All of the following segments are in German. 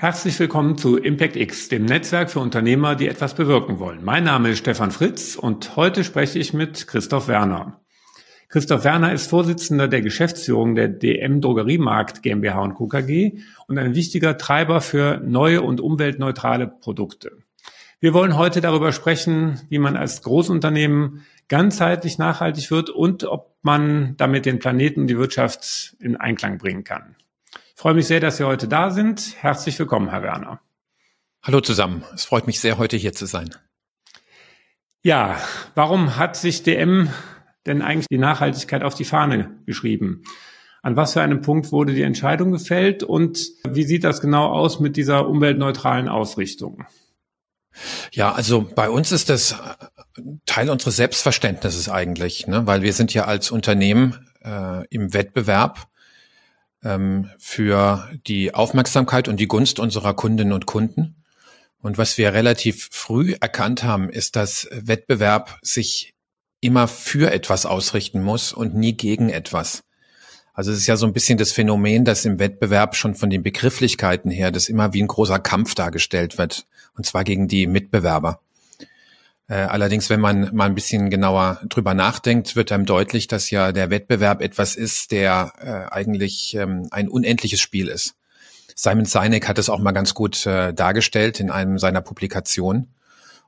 Herzlich willkommen zu Impact X, dem Netzwerk für Unternehmer, die etwas bewirken wollen. Mein Name ist Stefan Fritz und heute spreche ich mit Christoph Werner. Christoph Werner ist Vorsitzender der Geschäftsführung der DM Drogeriemarkt GmbH und Co. KG und ein wichtiger Treiber für neue und umweltneutrale Produkte. Wir wollen heute darüber sprechen, wie man als Großunternehmen ganzheitlich nachhaltig wird und ob man damit den Planeten und die Wirtschaft in Einklang bringen kann. Ich freue mich sehr, dass Sie heute da sind. Herzlich willkommen, Herr Werner. Hallo zusammen. Es freut mich sehr, heute hier zu sein. Ja, warum hat sich DM denn eigentlich die Nachhaltigkeit auf die Fahne geschrieben? An was für einem Punkt wurde die Entscheidung gefällt und wie sieht das genau aus mit dieser umweltneutralen Ausrichtung? Ja, also bei uns ist das Teil unseres Selbstverständnisses eigentlich, ne? weil wir sind ja als Unternehmen äh, im Wettbewerb ähm, für die Aufmerksamkeit und die Gunst unserer Kundinnen und Kunden. Und was wir relativ früh erkannt haben, ist, dass Wettbewerb sich immer für etwas ausrichten muss und nie gegen etwas. Also es ist ja so ein bisschen das Phänomen, dass im Wettbewerb schon von den Begrifflichkeiten her das immer wie ein großer Kampf dargestellt wird, und zwar gegen die Mitbewerber. Äh, allerdings, wenn man mal ein bisschen genauer drüber nachdenkt, wird einem deutlich, dass ja der Wettbewerb etwas ist, der äh, eigentlich ähm, ein unendliches Spiel ist. Simon Sinek hat es auch mal ganz gut äh, dargestellt in einem seiner Publikationen.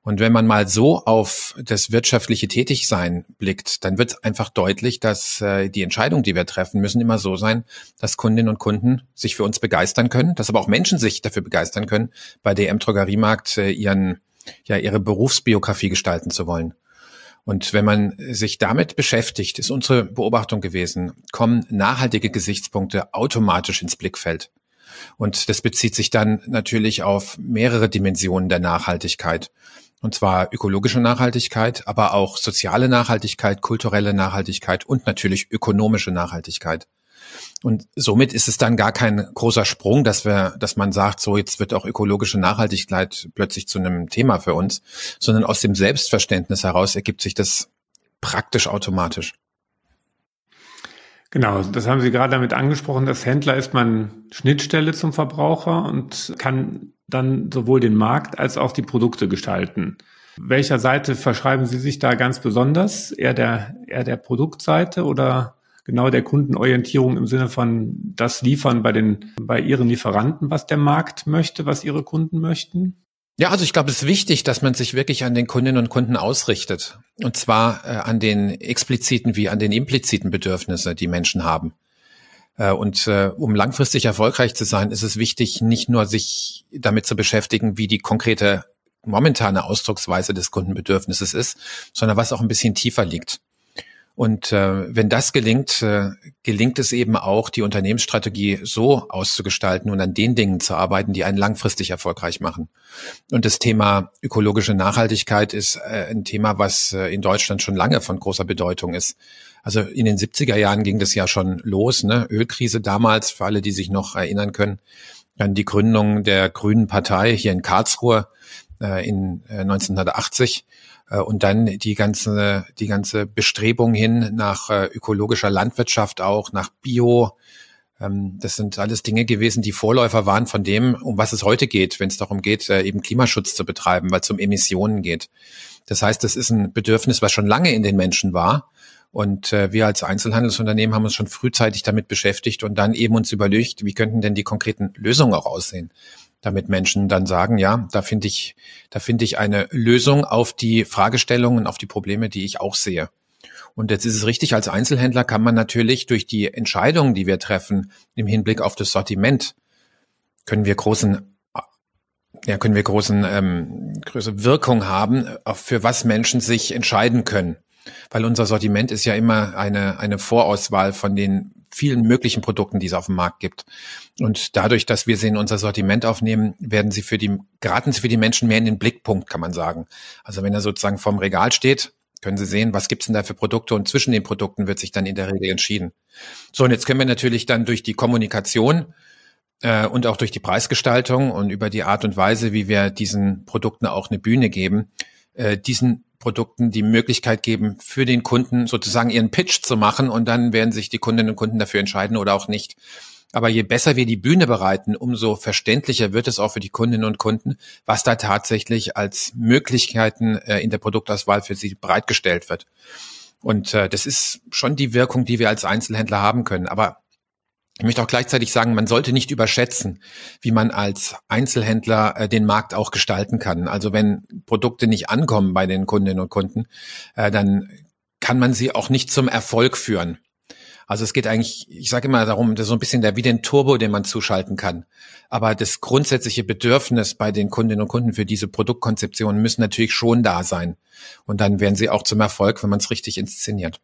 Und wenn man mal so auf das wirtschaftliche Tätigsein blickt, dann wird einfach deutlich, dass die Entscheidungen, die wir treffen, müssen immer so sein, dass Kundinnen und Kunden sich für uns begeistern können, dass aber auch Menschen sich dafür begeistern können, bei DM Drogeriemarkt ihren ja ihre Berufsbiografie gestalten zu wollen. Und wenn man sich damit beschäftigt, ist unsere Beobachtung gewesen, kommen nachhaltige Gesichtspunkte automatisch ins Blickfeld. Und das bezieht sich dann natürlich auf mehrere Dimensionen der Nachhaltigkeit. Und zwar ökologische Nachhaltigkeit, aber auch soziale Nachhaltigkeit, kulturelle Nachhaltigkeit und natürlich ökonomische Nachhaltigkeit. Und somit ist es dann gar kein großer Sprung, dass wir, dass man sagt, so jetzt wird auch ökologische Nachhaltigkeit plötzlich zu einem Thema für uns, sondern aus dem Selbstverständnis heraus ergibt sich das praktisch automatisch. Genau, das haben Sie gerade damit angesprochen. Als Händler ist man Schnittstelle zum Verbraucher und kann dann sowohl den Markt als auch die Produkte gestalten. Welcher Seite verschreiben Sie sich da ganz besonders? Eher der, eher der Produktseite oder genau der Kundenorientierung im Sinne von das Liefern bei den, bei Ihren Lieferanten, was der Markt möchte, was Ihre Kunden möchten? Ja, also ich glaube, es ist wichtig, dass man sich wirklich an den Kundinnen und Kunden ausrichtet. Und zwar äh, an den expliziten wie an den impliziten Bedürfnisse, die Menschen haben. Äh, und äh, um langfristig erfolgreich zu sein, ist es wichtig, nicht nur sich damit zu beschäftigen, wie die konkrete momentane Ausdrucksweise des Kundenbedürfnisses ist, sondern was auch ein bisschen tiefer liegt. Und äh, wenn das gelingt, äh, gelingt es eben auch, die Unternehmensstrategie so auszugestalten und an den Dingen zu arbeiten, die einen langfristig erfolgreich machen. Und das Thema ökologische Nachhaltigkeit ist äh, ein Thema, was äh, in Deutschland schon lange von großer Bedeutung ist. Also in den 70er Jahren ging das ja schon los, ne? Ölkrise damals, für alle, die sich noch erinnern können. Dann die Gründung der Grünen Partei hier in Karlsruhe äh, in äh, 1980 äh, und dann die ganze, die ganze Bestrebung hin nach äh, ökologischer Landwirtschaft auch, nach Bio. Ähm, das sind alles Dinge gewesen, die Vorläufer waren von dem, um was es heute geht, wenn es darum geht, äh, eben Klimaschutz zu betreiben, weil es um Emissionen geht. Das heißt, das ist ein Bedürfnis, was schon lange in den Menschen war. Und äh, wir als Einzelhandelsunternehmen haben uns schon frühzeitig damit beschäftigt und dann eben uns überlegt, wie könnten denn die konkreten Lösungen auch aussehen damit Menschen dann sagen, ja, da finde ich, da finde ich eine Lösung auf die Fragestellungen, auf die Probleme, die ich auch sehe. Und jetzt ist es richtig, als Einzelhändler kann man natürlich durch die Entscheidungen, die wir treffen, im Hinblick auf das Sortiment, können wir großen ja, können wir großen ähm, große Wirkung haben, für was Menschen sich entscheiden können. Weil unser Sortiment ist ja immer eine, eine Vorauswahl von den vielen möglichen Produkten, die es auf dem Markt gibt. Und dadurch, dass wir sie in unser Sortiment aufnehmen, werden sie für die, geraten sie für die Menschen mehr in den Blickpunkt, kann man sagen. Also wenn er sozusagen vorm Regal steht, können Sie sehen, was gibt's denn da für Produkte und zwischen den Produkten wird sich dann in der Regel entschieden. So, und jetzt können wir natürlich dann durch die Kommunikation äh, und auch durch die Preisgestaltung und über die Art und Weise, wie wir diesen Produkten auch eine Bühne geben, äh, diesen Produkten die Möglichkeit geben, für den Kunden sozusagen ihren Pitch zu machen und dann werden sich die Kundinnen und Kunden dafür entscheiden oder auch nicht. Aber je besser wir die Bühne bereiten, umso verständlicher wird es auch für die Kundinnen und Kunden, was da tatsächlich als Möglichkeiten äh, in der Produktauswahl für sie bereitgestellt wird. Und äh, das ist schon die Wirkung, die wir als Einzelhändler haben können. Aber ich möchte auch gleichzeitig sagen, man sollte nicht überschätzen, wie man als Einzelhändler äh, den Markt auch gestalten kann. Also wenn Produkte nicht ankommen bei den Kundinnen und Kunden, äh, dann kann man sie auch nicht zum Erfolg führen. Also es geht eigentlich, ich sage immer darum, das ist so ein bisschen der wie den Turbo, den man zuschalten kann. Aber das grundsätzliche Bedürfnis bei den Kundinnen und Kunden für diese Produktkonzeption müssen natürlich schon da sein. Und dann werden sie auch zum Erfolg, wenn man es richtig inszeniert.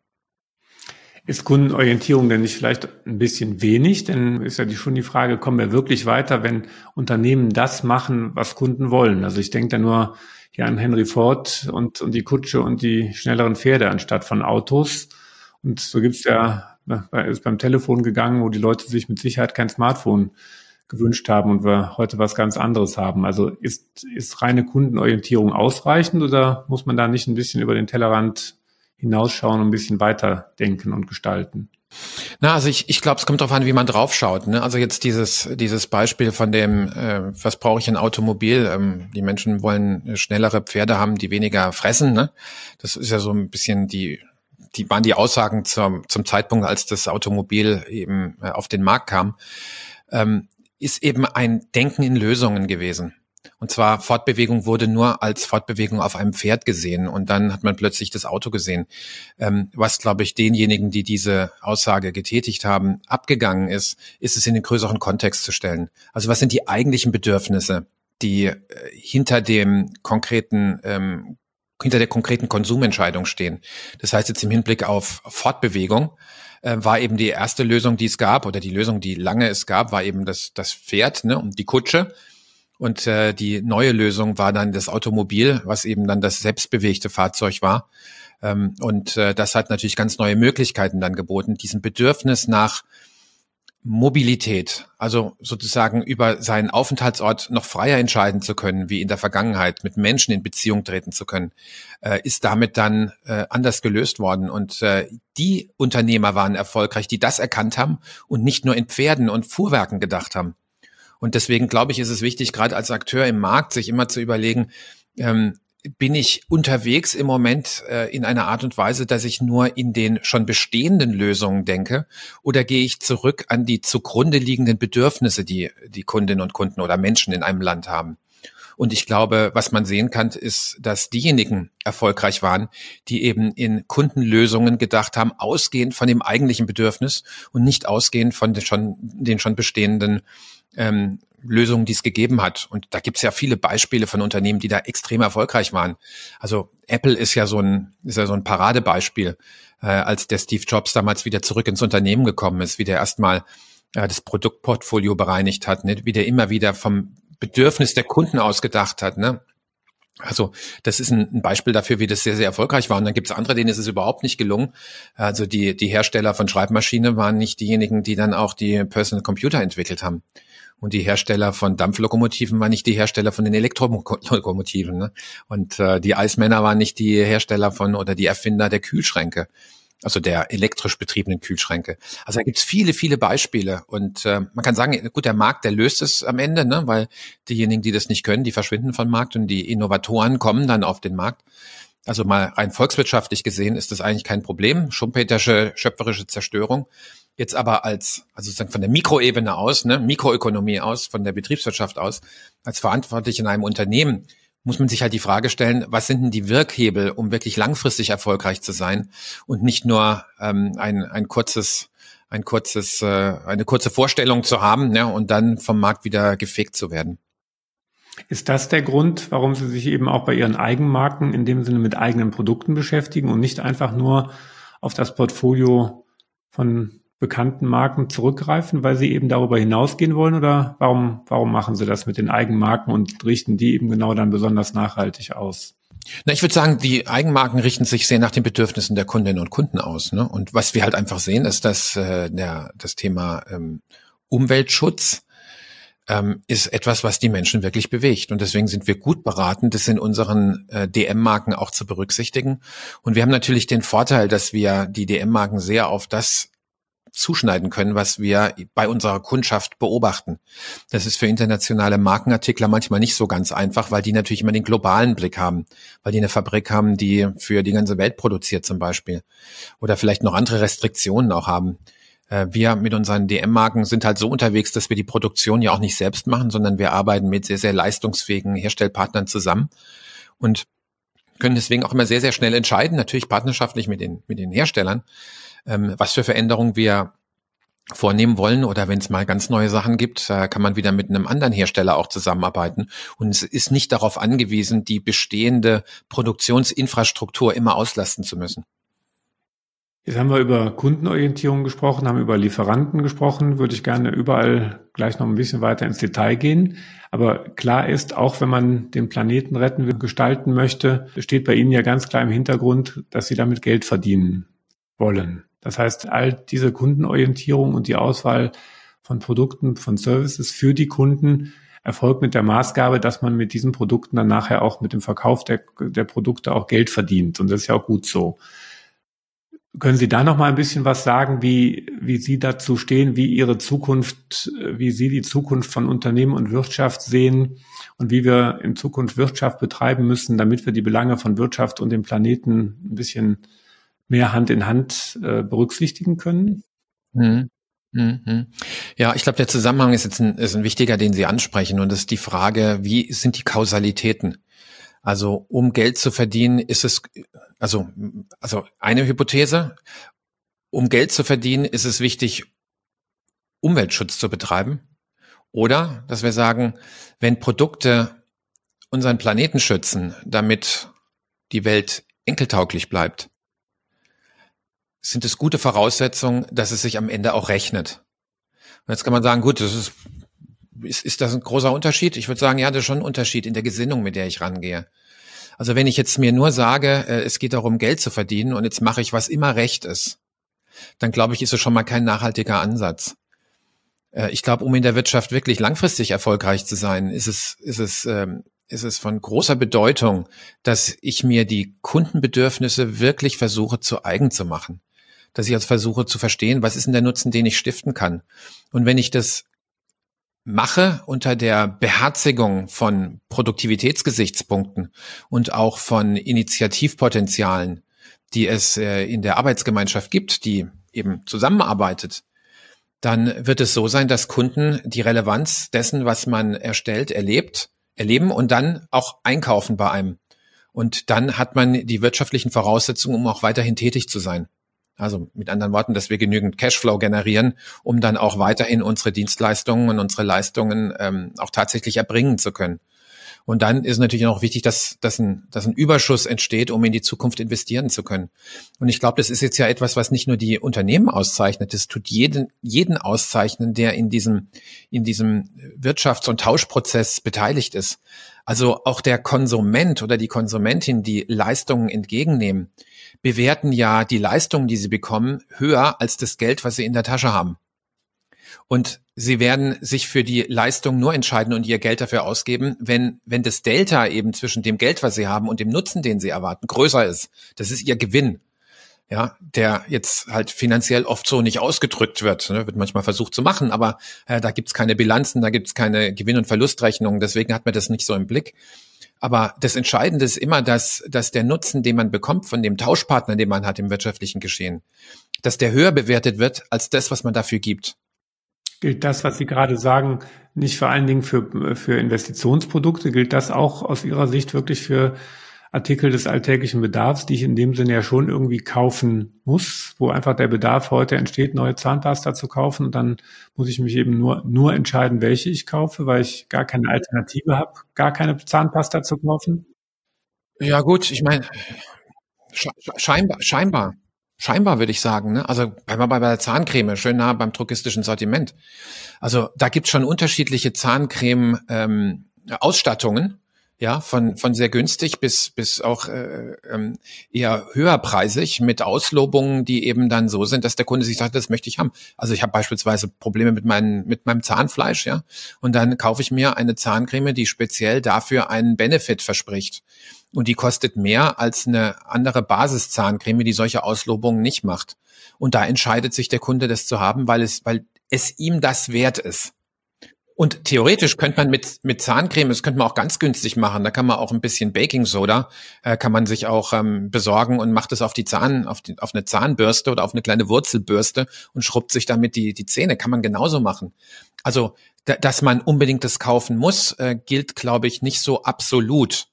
Ist Kundenorientierung denn nicht vielleicht ein bisschen wenig? Denn ist ja die, schon die Frage, kommen wir wirklich weiter, wenn Unternehmen das machen, was Kunden wollen? Also ich denke da nur hier an Henry Ford und, und die Kutsche und die schnelleren Pferde anstatt von Autos. Und so gibt's ja, ist beim Telefon gegangen, wo die Leute sich mit Sicherheit kein Smartphone gewünscht haben und wir heute was ganz anderes haben. Also ist, ist reine Kundenorientierung ausreichend oder muss man da nicht ein bisschen über den Tellerrand hinausschauen und ein bisschen weiter denken und gestalten? Na, also ich, ich glaube, es kommt darauf an, wie man draufschaut. Ne? Also jetzt dieses, dieses Beispiel von dem, äh, was brauche ich ein Automobil? Ähm, die Menschen wollen schnellere Pferde haben, die weniger fressen. Ne? Das ist ja so ein bisschen die, die waren die Aussagen zum, zum Zeitpunkt, als das Automobil eben äh, auf den Markt kam, ähm, ist eben ein Denken in Lösungen gewesen. Und zwar Fortbewegung wurde nur als Fortbewegung auf einem Pferd gesehen und dann hat man plötzlich das Auto gesehen. Ähm, was, glaube ich, denjenigen, die diese Aussage getätigt haben, abgegangen ist, ist es in den größeren Kontext zu stellen. Also was sind die eigentlichen Bedürfnisse, die äh, hinter dem konkreten ähm, hinter der konkreten Konsumentscheidung stehen. Das heißt jetzt im Hinblick auf Fortbewegung äh, war eben die erste Lösung, die es gab, oder die Lösung, die lange es gab, war eben das, das Pferd ne, und die Kutsche. Und äh, die neue Lösung war dann das Automobil, was eben dann das selbstbewegte Fahrzeug war. Ähm, und äh, das hat natürlich ganz neue Möglichkeiten dann geboten, diesen Bedürfnis nach Mobilität, also sozusagen über seinen Aufenthaltsort noch freier entscheiden zu können, wie in der Vergangenheit, mit Menschen in Beziehung treten zu können, äh, ist damit dann äh, anders gelöst worden. Und äh, die Unternehmer waren erfolgreich, die das erkannt haben und nicht nur in Pferden und Fuhrwerken gedacht haben. Und deswegen glaube ich, ist es wichtig, gerade als Akteur im Markt, sich immer zu überlegen, ähm, bin ich unterwegs im Moment äh, in einer Art und Weise, dass ich nur in den schon bestehenden Lösungen denke oder gehe ich zurück an die zugrunde liegenden Bedürfnisse, die die Kundinnen und Kunden oder Menschen in einem Land haben? Und ich glaube, was man sehen kann, ist, dass diejenigen erfolgreich waren, die eben in Kundenlösungen gedacht haben, ausgehend von dem eigentlichen Bedürfnis und nicht ausgehend von den schon, den schon bestehenden ähm, Lösungen, die es gegeben hat. Und da gibt es ja viele Beispiele von Unternehmen, die da extrem erfolgreich waren. Also Apple ist ja so ein, ist ja so ein Paradebeispiel, äh, als der Steve Jobs damals wieder zurück ins Unternehmen gekommen ist, wie der erstmal äh, das Produktportfolio bereinigt hat, ne? wie der immer wieder vom Bedürfnis der Kunden ausgedacht hat. Ne? Also das ist ein, Beispiel dafür, wie das sehr, sehr erfolgreich war. Und dann gibt es andere, denen ist es überhaupt nicht gelungen. Also die, die Hersteller von Schreibmaschinen waren nicht diejenigen, die dann auch die Personal Computer entwickelt haben. Und die Hersteller von Dampflokomotiven waren nicht die Hersteller von den Elektrolokomotiven. Ne? Und äh, die Eismänner waren nicht die Hersteller von oder die Erfinder der Kühlschränke also der elektrisch betriebenen Kühlschränke. Also da gibt's viele, viele Beispiele. Und äh, man kann sagen, gut, der Markt, der löst es am Ende, ne? weil diejenigen, die das nicht können, die verschwinden vom Markt und die Innovatoren kommen dann auf den Markt. Also mal rein volkswirtschaftlich gesehen ist das eigentlich kein Problem. Schumpetersche schöpferische Zerstörung. Jetzt aber als, also sozusagen von der Mikroebene aus, ne, Mikroökonomie aus, von der Betriebswirtschaft aus, als verantwortlich in einem Unternehmen, muss man sich halt die Frage stellen, was sind denn die Wirkhebel, um wirklich langfristig erfolgreich zu sein und nicht nur ähm, ein, ein kurzes, ein kurzes, äh, eine kurze Vorstellung zu haben ne, und dann vom Markt wieder gefegt zu werden. Ist das der Grund, warum Sie sich eben auch bei Ihren Eigenmarken in dem Sinne mit eigenen Produkten beschäftigen und nicht einfach nur auf das Portfolio von bekannten Marken zurückgreifen, weil sie eben darüber hinausgehen wollen oder warum, warum machen sie das mit den Eigenmarken und richten die eben genau dann besonders nachhaltig aus? Na, ich würde sagen, die Eigenmarken richten sich sehr nach den Bedürfnissen der Kundinnen und Kunden aus. Ne? Und was wir halt einfach sehen, ist, dass äh, der, das Thema ähm, Umweltschutz ähm, ist etwas, was die Menschen wirklich bewegt. Und deswegen sind wir gut beraten, das in unseren äh, DM-Marken auch zu berücksichtigen. Und wir haben natürlich den Vorteil, dass wir die DM-Marken sehr auf das zuschneiden können, was wir bei unserer Kundschaft beobachten. Das ist für internationale Markenartikler manchmal nicht so ganz einfach, weil die natürlich immer den globalen Blick haben, weil die eine Fabrik haben, die für die ganze Welt produziert zum Beispiel oder vielleicht noch andere Restriktionen auch haben. Äh, wir mit unseren DM-Marken sind halt so unterwegs, dass wir die Produktion ja auch nicht selbst machen, sondern wir arbeiten mit sehr, sehr leistungsfähigen Herstellpartnern zusammen und können deswegen auch immer sehr, sehr schnell entscheiden, natürlich partnerschaftlich mit den, mit den Herstellern, ähm, was für Veränderungen wir vornehmen wollen oder wenn es mal ganz neue Sachen gibt, äh, kann man wieder mit einem anderen Hersteller auch zusammenarbeiten und es ist nicht darauf angewiesen, die bestehende Produktionsinfrastruktur immer auslasten zu müssen. Jetzt haben wir über Kundenorientierung gesprochen, haben über Lieferanten gesprochen, würde ich gerne überall gleich noch ein bisschen weiter ins Detail gehen. Aber klar ist, auch wenn man den Planeten retten will, gestalten möchte, steht bei Ihnen ja ganz klar im Hintergrund, dass Sie damit Geld verdienen wollen. Das heißt, all diese Kundenorientierung und die Auswahl von Produkten, von Services für die Kunden erfolgt mit der Maßgabe, dass man mit diesen Produkten dann nachher auch mit dem Verkauf der, der Produkte auch Geld verdient. Und das ist ja auch gut so. Können Sie da noch mal ein bisschen was sagen, wie, wie Sie dazu stehen, wie Ihre Zukunft, wie Sie die Zukunft von Unternehmen und Wirtschaft sehen und wie wir in Zukunft Wirtschaft betreiben müssen, damit wir die Belange von Wirtschaft und dem Planeten ein bisschen mehr Hand in Hand äh, berücksichtigen können? Mhm. Mhm. Ja, ich glaube, der Zusammenhang ist jetzt ein, ist ein wichtiger, den Sie ansprechen, und das ist die Frage, wie sind die Kausalitäten? Also, um Geld zu verdienen, ist es, also, also eine Hypothese, um Geld zu verdienen, ist es wichtig, Umweltschutz zu betreiben. Oder, dass wir sagen, wenn Produkte unseren Planeten schützen, damit die Welt enkeltauglich bleibt, sind es gute Voraussetzungen, dass es sich am Ende auch rechnet. Und jetzt kann man sagen, gut, das ist, ist, ist das ein großer Unterschied? Ich würde sagen, ja, das ist schon ein Unterschied in der Gesinnung, mit der ich rangehe. Also wenn ich jetzt mir nur sage, äh, es geht darum, Geld zu verdienen und jetzt mache ich, was immer recht ist, dann glaube ich, ist es schon mal kein nachhaltiger Ansatz. Äh, ich glaube, um in der Wirtschaft wirklich langfristig erfolgreich zu sein, ist es, ist es, ähm, ist es von großer Bedeutung, dass ich mir die Kundenbedürfnisse wirklich versuche zu eigen zu machen dass ich jetzt versuche zu verstehen, was ist denn der Nutzen, den ich stiften kann. Und wenn ich das mache unter der Beherzigung von Produktivitätsgesichtspunkten und auch von Initiativpotenzialen, die es äh, in der Arbeitsgemeinschaft gibt, die eben zusammenarbeitet, dann wird es so sein, dass Kunden die Relevanz dessen, was man erstellt, erlebt, erleben und dann auch einkaufen bei einem. Und dann hat man die wirtschaftlichen Voraussetzungen, um auch weiterhin tätig zu sein. Also mit anderen Worten, dass wir genügend Cashflow generieren, um dann auch weiterhin unsere Dienstleistungen und unsere Leistungen ähm, auch tatsächlich erbringen zu können. Und dann ist natürlich auch wichtig, dass, dass, ein, dass ein Überschuss entsteht, um in die Zukunft investieren zu können. Und ich glaube, das ist jetzt ja etwas, was nicht nur die Unternehmen auszeichnet, das tut jeden, jeden auszeichnen, der in diesem, in diesem Wirtschafts- und Tauschprozess beteiligt ist. Also auch der Konsument oder die Konsumentin, die Leistungen entgegennehmen, bewerten ja die Leistungen, die sie bekommen, höher als das Geld, was sie in der Tasche haben. Und sie werden sich für die Leistung nur entscheiden und ihr Geld dafür ausgeben, wenn, wenn das Delta eben zwischen dem Geld, was sie haben und dem Nutzen, den sie erwarten, größer ist. Das ist ihr Gewinn. Ja, der jetzt halt finanziell oft so nicht ausgedrückt wird, ne, wird manchmal versucht zu machen, aber äh, da gibt's keine Bilanzen, da gibt's keine Gewinn- und Verlustrechnungen, deswegen hat man das nicht so im Blick. Aber das Entscheidende ist immer, dass, dass der Nutzen, den man bekommt von dem Tauschpartner, den man hat im wirtschaftlichen Geschehen, dass der höher bewertet wird als das, was man dafür gibt. Gilt das, was Sie gerade sagen, nicht vor allen Dingen für, für Investitionsprodukte? Gilt das auch aus Ihrer Sicht wirklich für Artikel des alltäglichen Bedarfs, die ich in dem Sinne ja schon irgendwie kaufen muss, wo einfach der Bedarf heute entsteht, neue Zahnpasta zu kaufen und dann muss ich mich eben nur, nur entscheiden, welche ich kaufe, weil ich gar keine Alternative habe, gar keine Zahnpasta zu kaufen? Ja gut, ich meine, scheinbar, scheinbar, scheinbar würde ich sagen. Ne? Also bei, bei der Zahncreme, schön nah beim drogistischen Sortiment. Also da gibt es schon unterschiedliche Zahncreme-Ausstattungen. Ähm, ja, von, von sehr günstig bis, bis auch äh, ähm, eher höherpreisig mit Auslobungen, die eben dann so sind, dass der Kunde sich sagt, das möchte ich haben. Also ich habe beispielsweise Probleme mit, meinen, mit meinem Zahnfleisch, ja, und dann kaufe ich mir eine Zahncreme, die speziell dafür einen Benefit verspricht. Und die kostet mehr als eine andere Basiszahncreme, die solche Auslobungen nicht macht. Und da entscheidet sich der Kunde, das zu haben, weil es, weil es ihm das wert ist. Und theoretisch könnte man mit, mit Zahncreme, das könnte man auch ganz günstig machen. Da kann man auch ein bisschen Baking Soda, äh, kann man sich auch ähm, besorgen und macht es auf die Zahn, auf, die, auf eine Zahnbürste oder auf eine kleine Wurzelbürste und schrubbt sich damit die, die Zähne. Kann man genauso machen. Also, da, dass man unbedingt das kaufen muss, äh, gilt, glaube ich, nicht so absolut.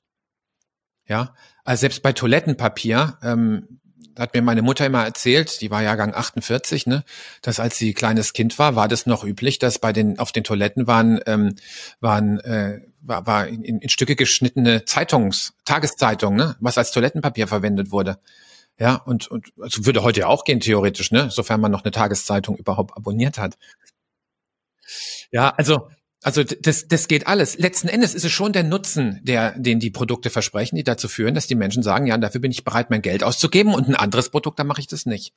Ja, also selbst bei Toilettenpapier, ähm, hat mir meine Mutter immer erzählt, die war Jahrgang 48, ne, dass als sie kleines Kind war, war das noch üblich, dass bei den auf den Toiletten waren ähm, waren äh, war, war in, in Stücke geschnittene Zeitungs Tageszeitungen, ne, was als Toilettenpapier verwendet wurde. Ja, und, und also würde heute ja auch gehen, theoretisch, ne, sofern man noch eine Tageszeitung überhaupt abonniert hat. Ja, also also das, das geht alles. Letzten Endes ist es schon der Nutzen, der, den die Produkte versprechen, die dazu führen, dass die Menschen sagen, ja, dafür bin ich bereit, mein Geld auszugeben und ein anderes Produkt, da mache ich das nicht.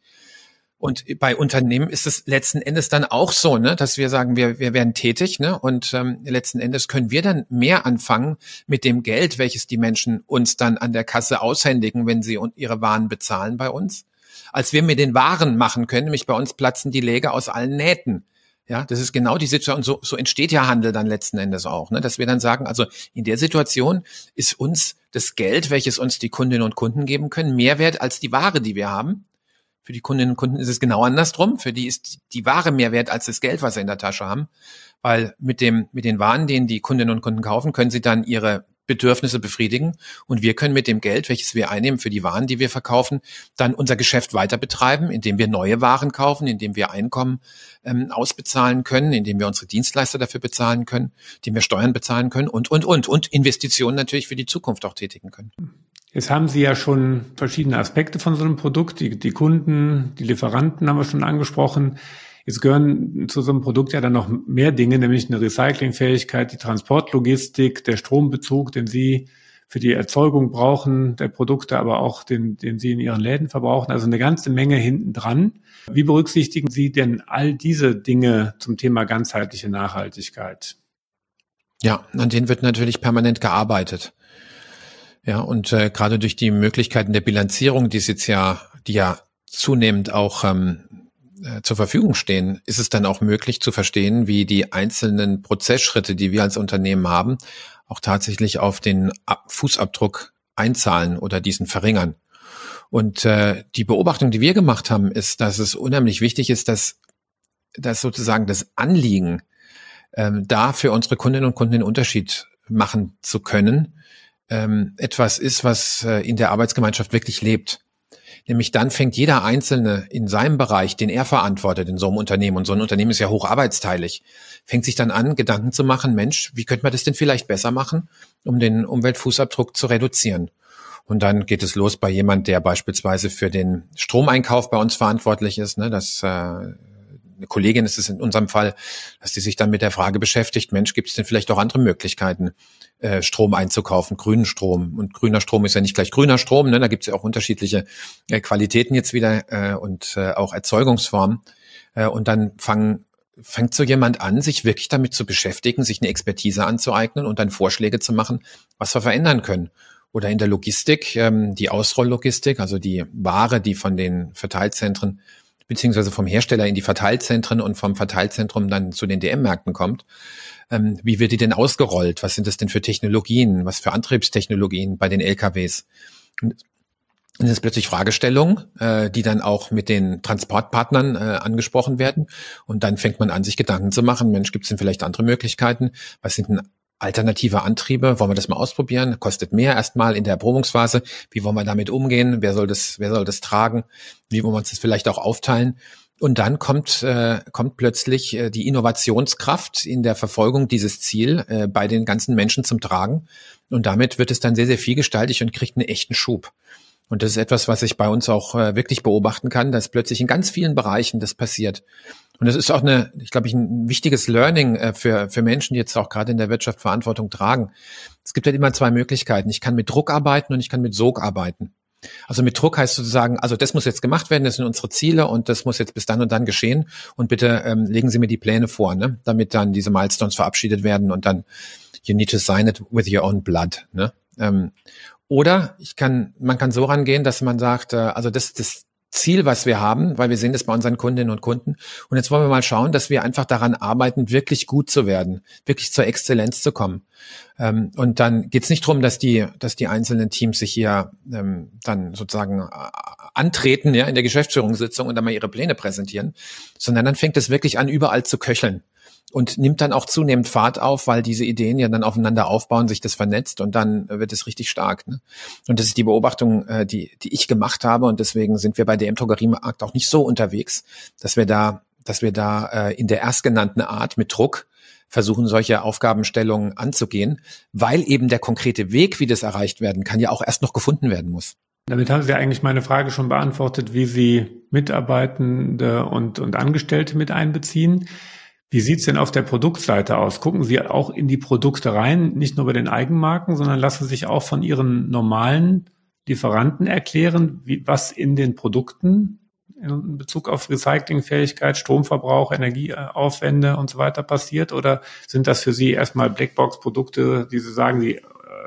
Und bei Unternehmen ist es letzten Endes dann auch so, ne, dass wir sagen, wir, wir werden tätig, ne, und ähm, letzten Endes können wir dann mehr anfangen mit dem Geld, welches die Menschen uns dann an der Kasse aushändigen, wenn sie ihre Waren bezahlen bei uns, als wir mit den Waren machen können. Nämlich bei uns platzen die Läge aus allen Nähten. Ja, das ist genau die Situation. So, so entsteht ja Handel dann letzten Endes auch, ne? dass wir dann sagen, also in der Situation ist uns das Geld, welches uns die Kundinnen und Kunden geben können, mehr wert als die Ware, die wir haben. Für die Kundinnen und Kunden ist es genau andersrum. Für die ist die Ware mehr wert als das Geld, was sie in der Tasche haben. Weil mit dem, mit den Waren, denen die Kundinnen und Kunden kaufen, können sie dann ihre Bedürfnisse befriedigen. Und wir können mit dem Geld, welches wir einnehmen für die Waren, die wir verkaufen, dann unser Geschäft weiter betreiben, indem wir neue Waren kaufen, indem wir Einkommen ähm, ausbezahlen können, indem wir unsere Dienstleister dafür bezahlen können, indem wir Steuern bezahlen können und, und, und. Und Investitionen natürlich für die Zukunft auch tätigen können. Jetzt haben Sie ja schon verschiedene Aspekte von so einem Produkt. Die, die Kunden, die Lieferanten haben wir schon angesprochen. Jetzt gehören zu so einem Produkt ja dann noch mehr Dinge, nämlich eine Recyclingfähigkeit, die Transportlogistik, der Strombezug, den Sie für die Erzeugung brauchen, der Produkte, aber auch den, den Sie in Ihren Läden verbrauchen. Also eine ganze Menge hinten dran. Wie berücksichtigen Sie denn all diese Dinge zum Thema ganzheitliche Nachhaltigkeit? Ja, an denen wird natürlich permanent gearbeitet. Ja, und äh, gerade durch die Möglichkeiten der Bilanzierung, die es jetzt ja, die ja zunehmend auch ähm, äh, zur Verfügung stehen, ist es dann auch möglich zu verstehen, wie die einzelnen Prozessschritte, die wir als Unternehmen haben, auch tatsächlich auf den Fußabdruck einzahlen oder diesen verringern. Und äh, die Beobachtung, die wir gemacht haben, ist, dass es unheimlich wichtig ist, dass, dass sozusagen das Anliegen, ähm, da für unsere Kundinnen und Kunden den Unterschied machen zu können, ähm, etwas ist, was äh, in der Arbeitsgemeinschaft wirklich lebt. Nämlich dann fängt jeder Einzelne in seinem Bereich, den er verantwortet in so einem Unternehmen, und so ein Unternehmen ist ja hoch arbeitsteilig, fängt sich dann an, Gedanken zu machen, Mensch, wie könnte man das denn vielleicht besser machen, um den Umweltfußabdruck zu reduzieren? Und dann geht es los bei jemand, der beispielsweise für den Stromeinkauf bei uns verantwortlich ist, ne, dass äh, eine Kollegin ist es in unserem Fall, dass die sich dann mit der Frage beschäftigt, Mensch, gibt es denn vielleicht auch andere Möglichkeiten, äh, Strom einzukaufen, grünen Strom. Und grüner Strom ist ja nicht gleich grüner Strom, ne? da gibt es ja auch unterschiedliche äh, Qualitäten jetzt wieder äh, und äh, auch Erzeugungsformen. Äh, und dann fangen fängt so jemand an, sich wirklich damit zu beschäftigen, sich eine Expertise anzueignen und dann Vorschläge zu machen, was wir verändern können. Oder in der Logistik, ähm, die Ausrolllogistik, also die Ware, die von den Verteilzentren beziehungsweise vom Hersteller in die Verteilzentren und vom Verteilzentrum dann zu den DM-Märkten kommt. Ähm, wie wird die denn ausgerollt? Was sind das denn für Technologien? Was für Antriebstechnologien bei den LKWs? Und das ist plötzlich Fragestellungen, äh, die dann auch mit den Transportpartnern äh, angesprochen werden. Und dann fängt man an, sich Gedanken zu machen, Mensch, gibt es denn vielleicht andere Möglichkeiten? Was sind denn alternative Antriebe? Wollen wir das mal ausprobieren? Kostet mehr erstmal in der Erprobungsphase. Wie wollen wir damit umgehen? Wer soll das, wer soll das tragen? Wie wollen wir uns das vielleicht auch aufteilen? Und dann kommt, äh, kommt plötzlich äh, die Innovationskraft in der Verfolgung dieses Ziel äh, bei den ganzen Menschen zum Tragen. Und damit wird es dann sehr, sehr vielgestaltig und kriegt einen echten Schub. Und das ist etwas, was ich bei uns auch äh, wirklich beobachten kann, dass plötzlich in ganz vielen Bereichen das passiert. Und das ist auch eine, ich glaube, ein wichtiges Learning äh, für, für Menschen, die jetzt auch gerade in der Wirtschaft Verantwortung tragen. Es gibt halt immer zwei Möglichkeiten. Ich kann mit Druck arbeiten und ich kann mit Sog arbeiten. Also mit Druck heißt sozusagen, also das muss jetzt gemacht werden, das sind unsere Ziele und das muss jetzt bis dann und dann geschehen. Und bitte ähm, legen Sie mir die Pläne vor, ne? damit dann diese Milestones verabschiedet werden und dann you need to sign it with your own blood. Ne? Ähm, oder ich kann, man kann so rangehen, dass man sagt, äh, also das, das Ziel, was wir haben, weil wir sehen das bei unseren Kundinnen und Kunden. Und jetzt wollen wir mal schauen, dass wir einfach daran arbeiten, wirklich gut zu werden, wirklich zur Exzellenz zu kommen. Ähm, und dann geht es nicht darum, dass die, dass die einzelnen Teams sich hier ähm, dann sozusagen äh, antreten, ja, in der Geschäftsführungssitzung und dann mal ihre Pläne präsentieren, sondern dann fängt es wirklich an, überall zu köcheln und nimmt dann auch zunehmend Fahrt auf, weil diese Ideen ja dann aufeinander aufbauen, sich das vernetzt und dann wird es richtig stark. Ne? Und das ist die Beobachtung, äh, die, die ich gemacht habe und deswegen sind wir bei der M-Drogeriemarkt auch nicht so unterwegs, dass wir da, dass wir da äh, in der erstgenannten Art mit Druck versuchen, solche Aufgabenstellungen anzugehen, weil eben der konkrete Weg, wie das erreicht werden kann, ja auch erst noch gefunden werden muss. Damit haben Sie eigentlich meine Frage schon beantwortet, wie Sie Mitarbeitende und, und Angestellte mit einbeziehen. Wie sieht's denn auf der Produktseite aus? Gucken Sie auch in die Produkte rein, nicht nur bei den Eigenmarken, sondern lassen sich auch von Ihren normalen Lieferanten erklären, wie, was in den Produkten in Bezug auf Recyclingfähigkeit, Stromverbrauch, Energieaufwände und so weiter passiert? Oder sind das für Sie erstmal Blackbox-Produkte, die Sie sagen, Sie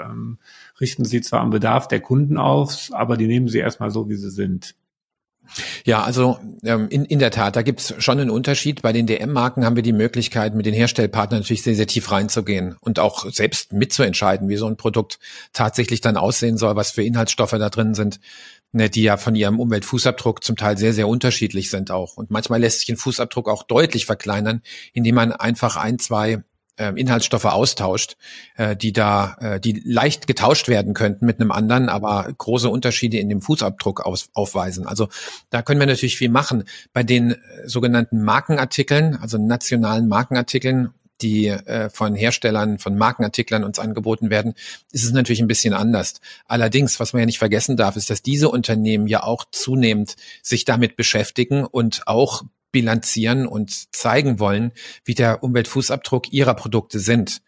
ähm, richten Sie zwar am Bedarf der Kunden auf, aber die nehmen Sie erstmal so, wie sie sind? Ja, also ähm, in, in der Tat, da gibt's schon einen Unterschied. Bei den DM-Marken haben wir die Möglichkeit, mit den Herstellpartnern natürlich sehr, sehr tief reinzugehen und auch selbst mitzuentscheiden, wie so ein Produkt tatsächlich dann aussehen soll, was für Inhaltsstoffe da drin sind, ne, die ja von ihrem Umweltfußabdruck zum Teil sehr, sehr unterschiedlich sind auch. Und manchmal lässt sich ein Fußabdruck auch deutlich verkleinern, indem man einfach ein, zwei Inhaltsstoffe austauscht, äh, die da, äh, die leicht getauscht werden könnten mit einem anderen, aber große Unterschiede in dem Fußabdruck aus, aufweisen. Also da können wir natürlich viel machen. Bei den äh, sogenannten Markenartikeln, also nationalen Markenartikeln, die äh, von Herstellern, von Markenartiklern uns angeboten werden, ist es natürlich ein bisschen anders. Allerdings, was man ja nicht vergessen darf, ist, dass diese Unternehmen ja auch zunehmend sich damit beschäftigen und auch bilanzieren und zeigen wollen, wie der Umweltfußabdruck ihrer Produkte sind.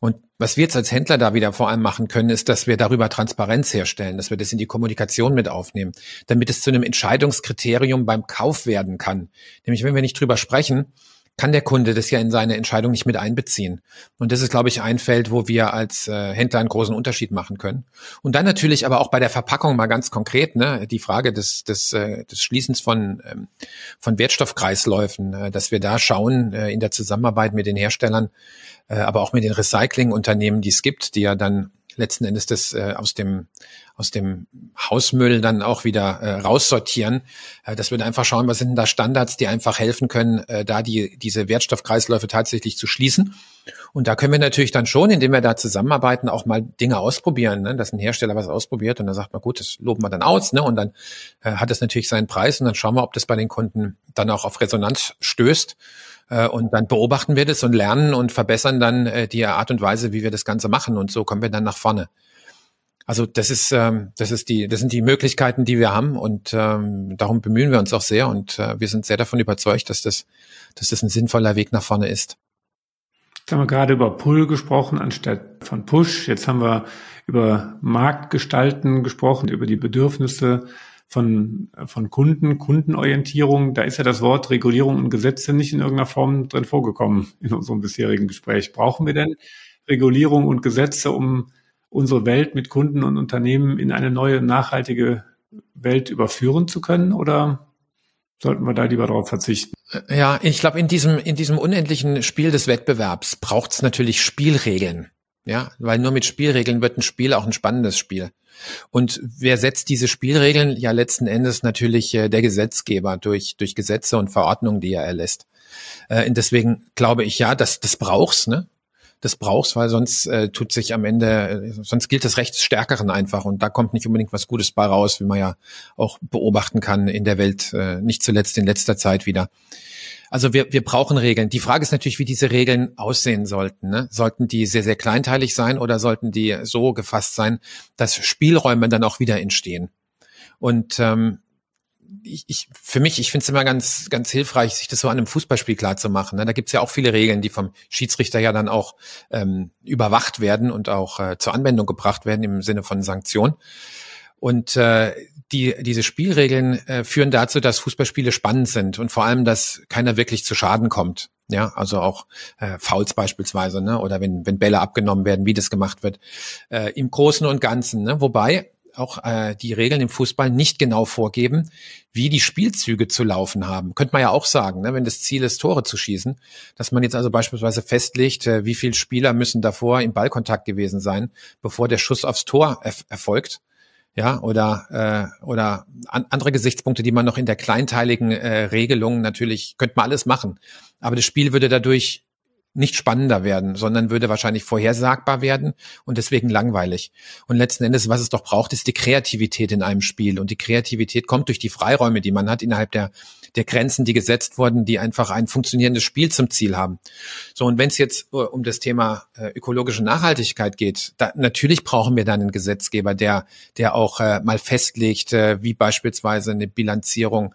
Und was wir jetzt als Händler da wieder vor allem machen können, ist, dass wir darüber Transparenz herstellen, dass wir das in die Kommunikation mit aufnehmen, damit es zu einem Entscheidungskriterium beim Kauf werden kann. Nämlich, wenn wir nicht drüber sprechen, kann der Kunde das ja in seine Entscheidung nicht mit einbeziehen. Und das ist, glaube ich, ein Feld, wo wir als äh, Händler einen großen Unterschied machen können. Und dann natürlich aber auch bei der Verpackung mal ganz konkret, ne, die Frage des, des, äh, des Schließens von, ähm, von Wertstoffkreisläufen, äh, dass wir da schauen äh, in der Zusammenarbeit mit den Herstellern, äh, aber auch mit den Recyclingunternehmen, die es gibt, die ja dann letzten Endes das äh, aus dem aus dem Hausmüll dann auch wieder äh, raussortieren, äh, dass wir einfach schauen, was sind denn da Standards, die einfach helfen können, äh, da die diese Wertstoffkreisläufe tatsächlich zu schließen. Und da können wir natürlich dann schon, indem wir da zusammenarbeiten, auch mal Dinge ausprobieren, ne? dass ein Hersteller was ausprobiert und dann sagt man, gut, das loben wir dann aus, ne? Und dann äh, hat es natürlich seinen Preis und dann schauen wir, ob das bei den Kunden dann auch auf Resonanz stößt. Äh, und dann beobachten wir das und lernen und verbessern dann äh, die Art und Weise, wie wir das Ganze machen. Und so kommen wir dann nach vorne. Also das ist, ähm, das ist die, das sind die Möglichkeiten, die wir haben und ähm, darum bemühen wir uns auch sehr und äh, wir sind sehr davon überzeugt, dass das, dass das ein sinnvoller Weg nach vorne ist. Jetzt haben wir gerade über Pull gesprochen anstatt von Push. Jetzt haben wir über Marktgestalten gesprochen, über die Bedürfnisse von, von Kunden, Kundenorientierung. Da ist ja das Wort Regulierung und Gesetze nicht in irgendeiner Form drin vorgekommen in unserem bisherigen Gespräch. Brauchen wir denn Regulierung und Gesetze, um unsere Welt mit Kunden und Unternehmen in eine neue, nachhaltige Welt überführen zu können? Oder sollten wir da lieber darauf verzichten? Ja, ich glaube, in diesem, in diesem unendlichen Spiel des Wettbewerbs braucht es natürlich Spielregeln. Ja, weil nur mit Spielregeln wird ein Spiel auch ein spannendes Spiel. Und wer setzt diese Spielregeln? Ja, letzten Endes natürlich äh, der Gesetzgeber durch, durch Gesetze und Verordnungen, die er erlässt. Äh, deswegen glaube ich ja, dass das brauchst, ne? das brauchst, weil sonst äh, tut sich am Ende, äh, sonst gilt das Recht des Stärkeren einfach und da kommt nicht unbedingt was Gutes bei raus, wie man ja auch beobachten kann in der Welt, äh, nicht zuletzt in letzter Zeit wieder. Also wir, wir brauchen Regeln. Die Frage ist natürlich, wie diese Regeln aussehen sollten. Ne? Sollten die sehr, sehr kleinteilig sein oder sollten die so gefasst sein, dass Spielräume dann auch wieder entstehen? Und ähm, ich, ich, für mich, ich finde es immer ganz, ganz hilfreich, sich das so an einem Fußballspiel klar zu machen. Ne? Da gibt's ja auch viele Regeln, die vom Schiedsrichter ja dann auch ähm, überwacht werden und auch äh, zur Anwendung gebracht werden im Sinne von Sanktion. Und äh, die, diese Spielregeln äh, führen dazu, dass Fußballspiele spannend sind und vor allem, dass keiner wirklich zu Schaden kommt. Ja, also auch äh, Fouls beispielsweise, ne? oder wenn, wenn Bälle abgenommen werden, wie das gemacht wird, äh, im Großen und Ganzen. Ne? Wobei auch äh, die Regeln im Fußball nicht genau vorgeben, wie die Spielzüge zu laufen haben. Könnte man ja auch sagen, ne, wenn das Ziel ist, Tore zu schießen, dass man jetzt also beispielsweise festlegt, äh, wie viele Spieler müssen davor im Ballkontakt gewesen sein, bevor der Schuss aufs Tor erf erfolgt. Ja, oder, äh, oder an, andere Gesichtspunkte, die man noch in der kleinteiligen äh, Regelung natürlich, könnte man alles machen. Aber das Spiel würde dadurch nicht spannender werden, sondern würde wahrscheinlich vorhersagbar werden und deswegen langweilig. Und letzten Endes, was es doch braucht, ist die Kreativität in einem Spiel. Und die Kreativität kommt durch die Freiräume, die man hat innerhalb der, der Grenzen, die gesetzt wurden, die einfach ein funktionierendes Spiel zum Ziel haben. So, und wenn es jetzt äh, um das Thema äh, ökologische Nachhaltigkeit geht, da, natürlich brauchen wir dann einen Gesetzgeber, der, der auch äh, mal festlegt, äh, wie beispielsweise eine Bilanzierung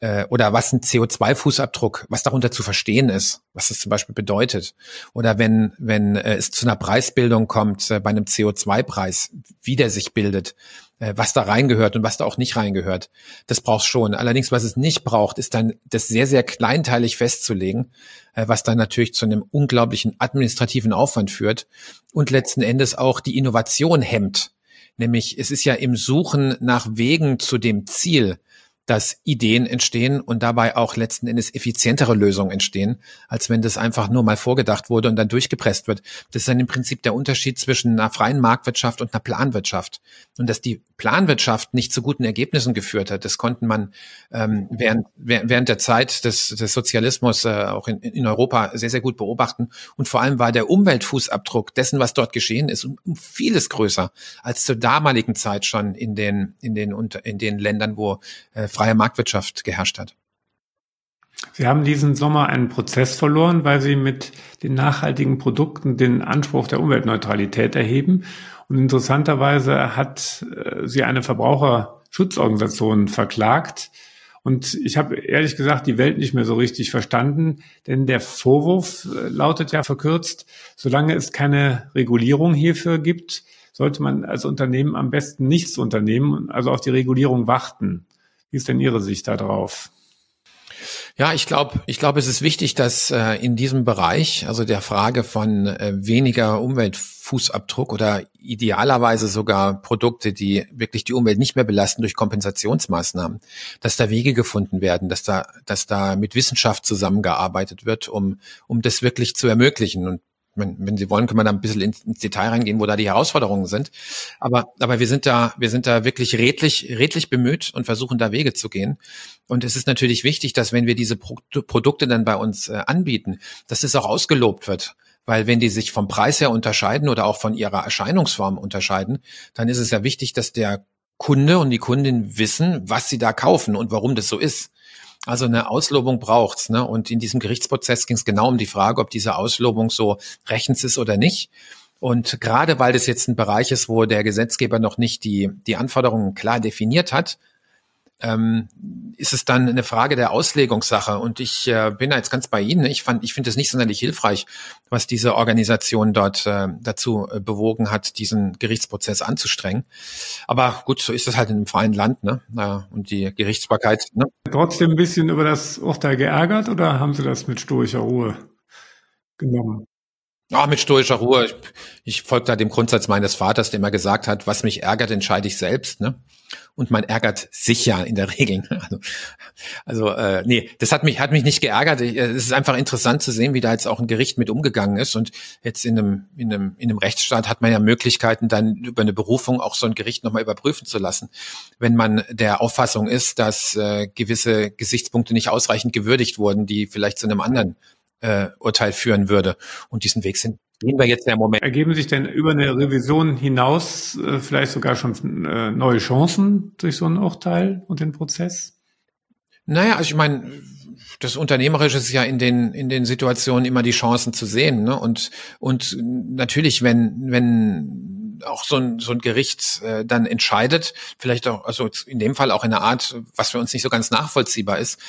äh, oder was ein CO2-Fußabdruck, was darunter zu verstehen ist, was das zum Beispiel bedeutet. Oder wenn, wenn äh, es zu einer Preisbildung kommt bei einem CO2-Preis, wie der sich bildet, was da reingehört und was da auch nicht reingehört. Das braucht schon. Allerdings, was es nicht braucht, ist dann das sehr, sehr kleinteilig festzulegen, äh, was dann natürlich zu einem unglaublichen administrativen Aufwand führt und letzten Endes auch die Innovation hemmt. Nämlich, es ist ja im Suchen nach Wegen zu dem Ziel, dass Ideen entstehen und dabei auch letzten Endes effizientere Lösungen entstehen, als wenn das einfach nur mal vorgedacht wurde und dann durchgepresst wird. Das ist dann im Prinzip der Unterschied zwischen einer freien Marktwirtschaft und einer Planwirtschaft. Und dass die Planwirtschaft nicht zu guten Ergebnissen geführt hat, das konnten man ähm, während, während der Zeit des, des Sozialismus äh, auch in, in Europa sehr, sehr gut beobachten. Und vor allem war der Umweltfußabdruck dessen, was dort geschehen ist, um, um vieles größer als zur damaligen Zeit schon in den, in den, in den Ländern, wo äh, freie Marktwirtschaft geherrscht hat. Sie haben diesen Sommer einen Prozess verloren, weil Sie mit den nachhaltigen Produkten den Anspruch der Umweltneutralität erheben. Und interessanterweise hat äh, Sie eine Verbraucherschutzorganisation verklagt. Und ich habe ehrlich gesagt die Welt nicht mehr so richtig verstanden, denn der Vorwurf äh, lautet ja verkürzt, solange es keine Regulierung hierfür gibt, sollte man als Unternehmen am besten nichts unternehmen, also auf die Regulierung warten. Wie ist denn Ihre Sicht darauf? Ja, ich glaube, ich glaube, es ist wichtig, dass äh, in diesem Bereich, also der Frage von äh, weniger Umweltfußabdruck oder idealerweise sogar Produkte, die wirklich die Umwelt nicht mehr belasten durch Kompensationsmaßnahmen, dass da Wege gefunden werden, dass da, dass da mit Wissenschaft zusammengearbeitet wird, um, um das wirklich zu ermöglichen. Und wenn, wenn Sie wollen, können wir da ein bisschen ins, ins, Detail reingehen, wo da die Herausforderungen sind. Aber, aber wir sind da, wir sind da wirklich redlich, redlich bemüht und versuchen da Wege zu gehen. Und es ist natürlich wichtig, dass wenn wir diese Pro Produkte dann bei uns äh, anbieten, dass es auch ausgelobt wird. Weil wenn die sich vom Preis her unterscheiden oder auch von ihrer Erscheinungsform unterscheiden, dann ist es ja wichtig, dass der Kunde und die Kundin wissen, was sie da kaufen und warum das so ist. Also eine Auslobung braucht's, ne? Und in diesem Gerichtsprozess ging es genau um die Frage, ob diese Auslobung so rechtens ist oder nicht. Und gerade weil das jetzt ein Bereich ist, wo der Gesetzgeber noch nicht die, die Anforderungen klar definiert hat, ähm, ist es dann eine Frage der Auslegungssache. Und ich äh, bin da jetzt ganz bei Ihnen. Ich fand, ich finde es nicht sonderlich hilfreich, was diese Organisation dort äh, dazu äh, bewogen hat, diesen Gerichtsprozess anzustrengen. Aber gut, so ist es halt in einem freien Land, ne? Ja, und die Gerichtsbarkeit. Ne? Trotzdem ein bisschen über das Urteil geärgert oder haben Sie das mit stoischer Ruhe genommen? Ah, mit stoischer Ruhe. Ich, ich folge da dem Grundsatz meines Vaters, der immer gesagt hat, was mich ärgert, entscheide ich selbst. Ne? Und man ärgert sich ja in der Regel. Also, also äh, nee, das hat mich hat mich nicht geärgert. Äh, es ist einfach interessant zu sehen, wie da jetzt auch ein Gericht mit umgegangen ist. Und jetzt in einem in einem in einem Rechtsstaat hat man ja Möglichkeiten, dann über eine Berufung auch so ein Gericht nochmal überprüfen zu lassen, wenn man der Auffassung ist, dass äh, gewisse Gesichtspunkte nicht ausreichend gewürdigt wurden, die vielleicht zu einem anderen äh, Urteil führen würde. Und diesen Weg sind gehen wir jetzt im Moment. Ergeben sich denn über eine Revision hinaus äh, vielleicht sogar schon äh, neue Chancen durch so ein Urteil und den Prozess? Naja, also ich meine, das Unternehmerische ist ja in den, in den Situationen immer die Chancen zu sehen. Ne? Und, und natürlich, wenn, wenn auch so ein, so ein Gericht äh, dann entscheidet, vielleicht auch, also in dem Fall auch in einer Art, was für uns nicht so ganz nachvollziehbar ist,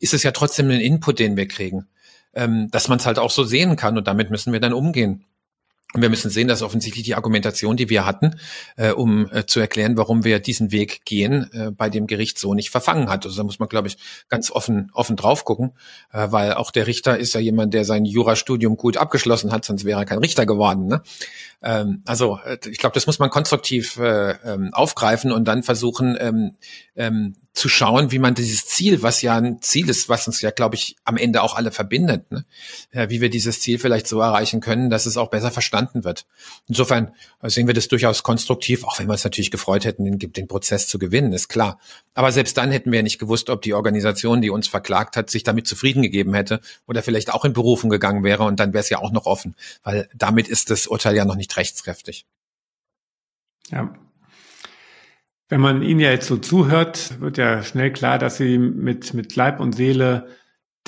ist es ja trotzdem ein Input, den wir kriegen, ähm, dass man es halt auch so sehen kann und damit müssen wir dann umgehen. Und wir müssen sehen, dass offensichtlich die Argumentation, die wir hatten, äh, um äh, zu erklären, warum wir diesen Weg gehen, äh, bei dem Gericht so nicht verfangen hat. Also da muss man, glaube ich, ganz offen, offen drauf gucken, äh, weil auch der Richter ist ja jemand, der sein Jurastudium gut abgeschlossen hat, sonst wäre er kein Richter geworden. Ne? Ähm, also äh, ich glaube, das muss man konstruktiv äh, ähm, aufgreifen und dann versuchen, ähm, ähm, zu schauen, wie man dieses Ziel, was ja ein Ziel ist, was uns ja, glaube ich, am Ende auch alle verbindet, ne? ja, wie wir dieses Ziel vielleicht so erreichen können, dass es auch besser verstanden wird. Insofern sehen wir das durchaus konstruktiv, auch wenn wir uns natürlich gefreut hätten, den, den Prozess zu gewinnen, ist klar. Aber selbst dann hätten wir nicht gewusst, ob die Organisation, die uns verklagt hat, sich damit zufrieden gegeben hätte oder vielleicht auch in Berufung gegangen wäre und dann wäre es ja auch noch offen, weil damit ist das Urteil ja noch nicht rechtskräftig. Ja, wenn man Ihnen ja jetzt so zuhört, wird ja schnell klar, dass Sie mit, mit Leib und Seele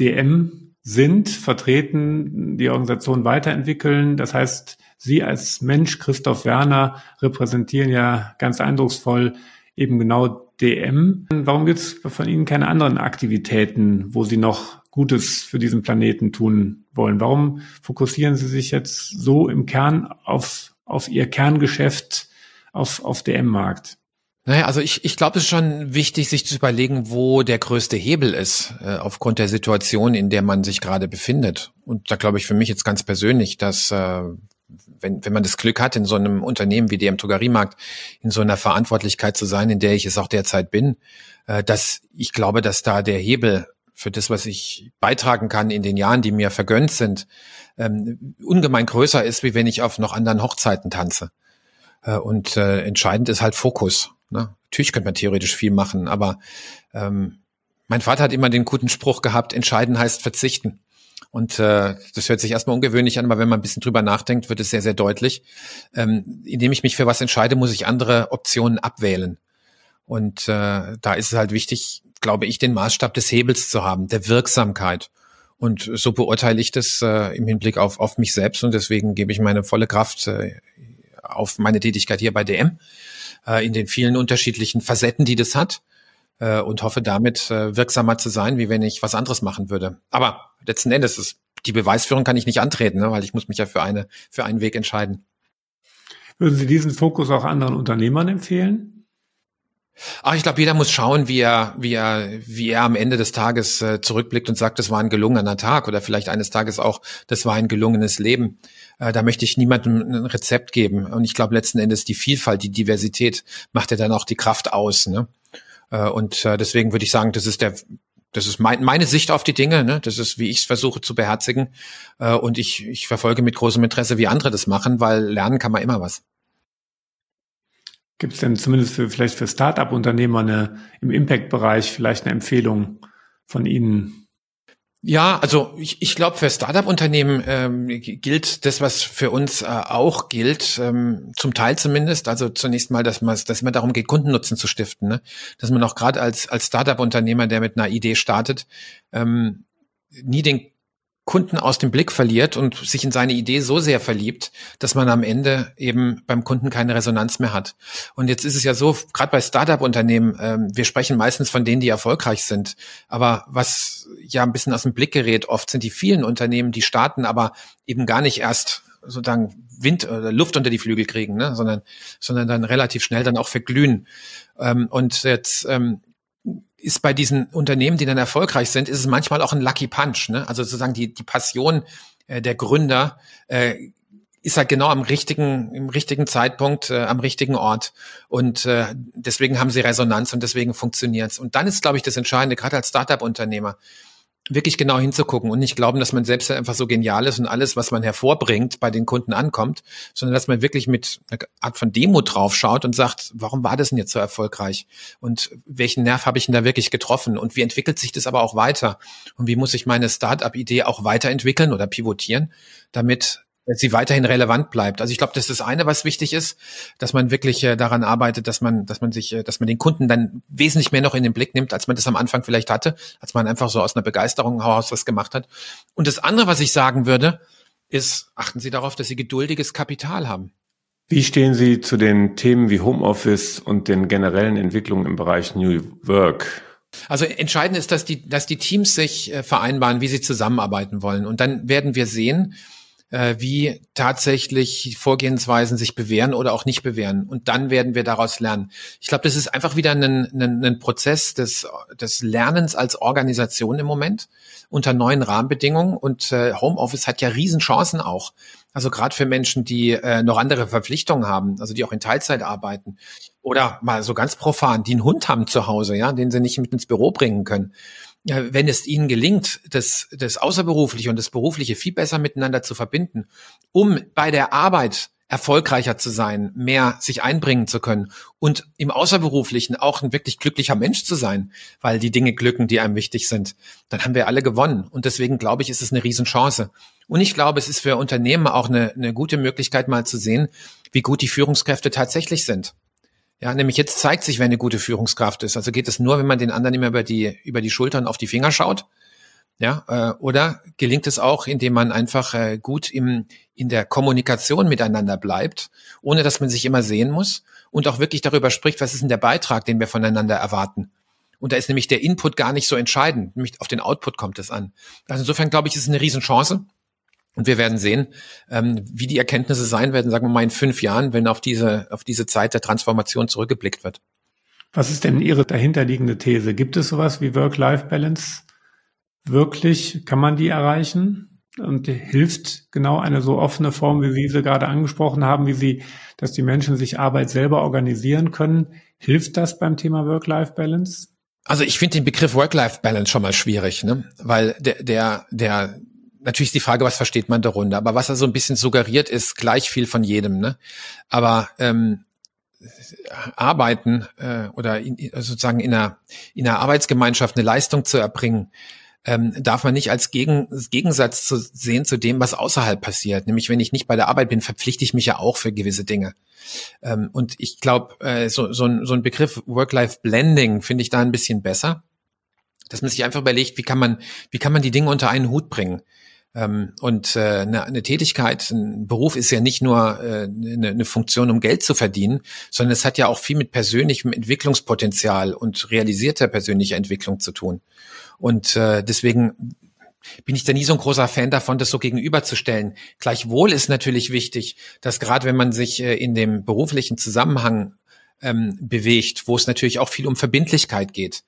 DM sind, vertreten, die Organisation weiterentwickeln. Das heißt, Sie als Mensch, Christoph Werner, repräsentieren ja ganz eindrucksvoll eben genau DM. Warum gibt es von Ihnen keine anderen Aktivitäten, wo Sie noch Gutes für diesen Planeten tun wollen? Warum fokussieren Sie sich jetzt so im Kern auf, auf Ihr Kerngeschäft auf, auf DM-Markt? Naja, also ich, ich glaube, es ist schon wichtig, sich zu überlegen, wo der größte Hebel ist, äh, aufgrund der Situation, in der man sich gerade befindet. Und da glaube ich für mich jetzt ganz persönlich, dass äh, wenn, wenn man das Glück hat, in so einem Unternehmen wie dem Drogeriemarkt in so einer Verantwortlichkeit zu sein, in der ich es auch derzeit bin, äh, dass ich glaube, dass da der Hebel für das, was ich beitragen kann in den Jahren, die mir vergönnt sind, ähm, ungemein größer ist, wie wenn ich auf noch anderen Hochzeiten tanze. Äh, und äh, entscheidend ist halt Fokus. Ne? Natürlich könnte man theoretisch viel machen, aber ähm, mein Vater hat immer den guten Spruch gehabt, entscheiden heißt verzichten. Und äh, das hört sich erstmal ungewöhnlich an, aber wenn man ein bisschen drüber nachdenkt, wird es sehr, sehr deutlich. Ähm, indem ich mich für was entscheide, muss ich andere Optionen abwählen. Und äh, da ist es halt wichtig, glaube ich, den Maßstab des Hebels zu haben, der Wirksamkeit. Und so beurteile ich das äh, im Hinblick auf, auf mich selbst und deswegen gebe ich meine volle Kraft äh, auf meine Tätigkeit hier bei DM äh, in den vielen unterschiedlichen Facetten, die das hat äh, und hoffe damit äh, wirksamer zu sein, wie wenn ich was anderes machen würde. Aber letzten Endes ist die Beweisführung kann ich nicht antreten, ne, weil ich muss mich ja für eine für einen Weg entscheiden. Würden Sie diesen Fokus auch anderen Unternehmern empfehlen? Ach, ich glaube, jeder muss schauen, wie er, wie er, wie er am Ende des Tages äh, zurückblickt und sagt, das war ein gelungener Tag oder vielleicht eines Tages auch, das war ein gelungenes Leben. Äh, da möchte ich niemandem ein Rezept geben. Und ich glaube, letzten Endes die Vielfalt, die Diversität macht ja dann auch die Kraft aus. Ne? Äh, und äh, deswegen würde ich sagen, das ist der, das ist mein, meine Sicht auf die Dinge. Ne? Das ist, wie ich es versuche zu beherzigen. Äh, und ich, ich verfolge mit großem Interesse, wie andere das machen, weil lernen kann man immer was. Gibt es denn zumindest für, vielleicht für Start-up-Unternehmer eine, im Impact-Bereich vielleicht eine Empfehlung von Ihnen? Ja, also ich, ich glaube, für Startup-Unternehmen ähm, gilt das, was für uns äh, auch gilt, ähm, zum Teil zumindest. Also zunächst mal, dass man dass immer darum geht, Kundennutzen zu stiften. Ne? Dass man auch gerade als, als Startup-Unternehmer, der mit einer Idee startet, ähm, nie den Kunden aus dem Blick verliert und sich in seine Idee so sehr verliebt, dass man am Ende eben beim Kunden keine Resonanz mehr hat. Und jetzt ist es ja so, gerade bei Startup-Unternehmen, ähm, wir sprechen meistens von denen, die erfolgreich sind. Aber was ja ein bisschen aus dem Blick gerät, oft sind die vielen Unternehmen, die starten, aber eben gar nicht erst sozusagen Wind oder Luft unter die Flügel kriegen, ne? sondern, sondern dann relativ schnell dann auch verglühen. Ähm, und jetzt ähm, ist bei diesen Unternehmen, die dann erfolgreich sind, ist es manchmal auch ein Lucky Punch. Ne? Also sozusagen die, die Passion äh, der Gründer äh, ist halt genau am richtigen, im richtigen Zeitpunkt, äh, am richtigen Ort. Und äh, deswegen haben sie Resonanz und deswegen funktioniert's. Und dann ist, glaube ich, das Entscheidende, gerade als Startup-Unternehmer, wirklich genau hinzugucken und nicht glauben, dass man selbst einfach so genial ist und alles, was man hervorbringt, bei den Kunden ankommt, sondern dass man wirklich mit einer Art von Demo draufschaut und sagt, warum war das denn jetzt so erfolgreich? Und welchen Nerv habe ich denn da wirklich getroffen? Und wie entwickelt sich das aber auch weiter? Und wie muss ich meine Start-up-Idee auch weiterentwickeln oder pivotieren, damit sie weiterhin relevant bleibt. Also ich glaube, das ist das eine, was wichtig ist, dass man wirklich äh, daran arbeitet, dass man, dass man sich, äh, dass man den Kunden dann wesentlich mehr noch in den Blick nimmt, als man das am Anfang vielleicht hatte, als man einfach so aus einer Begeisterung heraus was gemacht hat. Und das andere, was ich sagen würde, ist, achten Sie darauf, dass Sie geduldiges Kapital haben. Wie stehen Sie zu den Themen wie Homeoffice und den generellen Entwicklungen im Bereich New Work? Also entscheidend ist, dass die, dass die Teams sich äh, vereinbaren, wie sie zusammenarbeiten wollen. Und dann werden wir sehen, äh, wie tatsächlich Vorgehensweisen sich bewähren oder auch nicht bewähren. Und dann werden wir daraus lernen. Ich glaube, das ist einfach wieder ein, ein, ein Prozess des, des Lernens als Organisation im Moment unter neuen Rahmenbedingungen. Und äh, Homeoffice hat ja Riesenchancen auch. Also gerade für Menschen, die äh, noch andere Verpflichtungen haben, also die auch in Teilzeit arbeiten. Oder mal so ganz profan, die einen Hund haben zu Hause, ja, den sie nicht mit ins Büro bringen können wenn es ihnen gelingt, das, das Außerberufliche und das Berufliche viel besser miteinander zu verbinden, um bei der Arbeit erfolgreicher zu sein, mehr sich einbringen zu können und im Außerberuflichen auch ein wirklich glücklicher Mensch zu sein, weil die Dinge glücken, die einem wichtig sind, dann haben wir alle gewonnen. Und deswegen glaube ich, ist es eine Riesenchance. Und ich glaube, es ist für Unternehmen auch eine, eine gute Möglichkeit, mal zu sehen, wie gut die Führungskräfte tatsächlich sind. Ja, nämlich jetzt zeigt sich, wer eine gute Führungskraft ist. Also geht es nur, wenn man den anderen immer über die, über die Schultern auf die Finger schaut. Ja, äh, oder gelingt es auch, indem man einfach äh, gut im, in der Kommunikation miteinander bleibt, ohne dass man sich immer sehen muss und auch wirklich darüber spricht, was ist denn der Beitrag, den wir voneinander erwarten. Und da ist nämlich der Input gar nicht so entscheidend, nämlich auf den Output kommt es an. Also insofern glaube ich, ist es eine Riesenchance. Und wir werden sehen, ähm, wie die Erkenntnisse sein werden, sagen wir mal in fünf Jahren, wenn auf diese, auf diese Zeit der Transformation zurückgeblickt wird. Was ist denn Ihre dahinterliegende These? Gibt es sowas wie Work-Life-Balance wirklich? Kann man die erreichen? Und hilft genau eine so offene Form, wie Sie sie gerade angesprochen haben, wie Sie, dass die Menschen sich Arbeit selber organisieren können? Hilft das beim Thema Work-Life-Balance? Also ich finde den Begriff Work-Life-Balance schon mal schwierig, ne? weil der, der, der natürlich ist die Frage, was versteht man darunter. Aber was er so ein bisschen suggeriert, ist gleich viel von jedem. Ne? Aber ähm, arbeiten äh, oder in, sozusagen in einer, in einer Arbeitsgemeinschaft eine Leistung zu erbringen, ähm, darf man nicht als Gegen, Gegensatz zu sehen zu dem, was außerhalb passiert. Nämlich, wenn ich nicht bei der Arbeit bin, verpflichte ich mich ja auch für gewisse Dinge. Ähm, und ich glaube, äh, so, so, ein, so ein Begriff Work-Life-Blending finde ich da ein bisschen besser, dass man sich einfach überlegt, wie kann man, wie kann man die Dinge unter einen Hut bringen. Ähm, und äh, eine, eine Tätigkeit, ein Beruf ist ja nicht nur äh, eine, eine Funktion, um Geld zu verdienen, sondern es hat ja auch viel mit persönlichem Entwicklungspotenzial und realisierter persönlicher Entwicklung zu tun. Und äh, deswegen bin ich da nie so ein großer Fan davon, das so gegenüberzustellen. Gleichwohl ist natürlich wichtig, dass gerade wenn man sich in dem beruflichen Zusammenhang ähm, bewegt, wo es natürlich auch viel um Verbindlichkeit geht,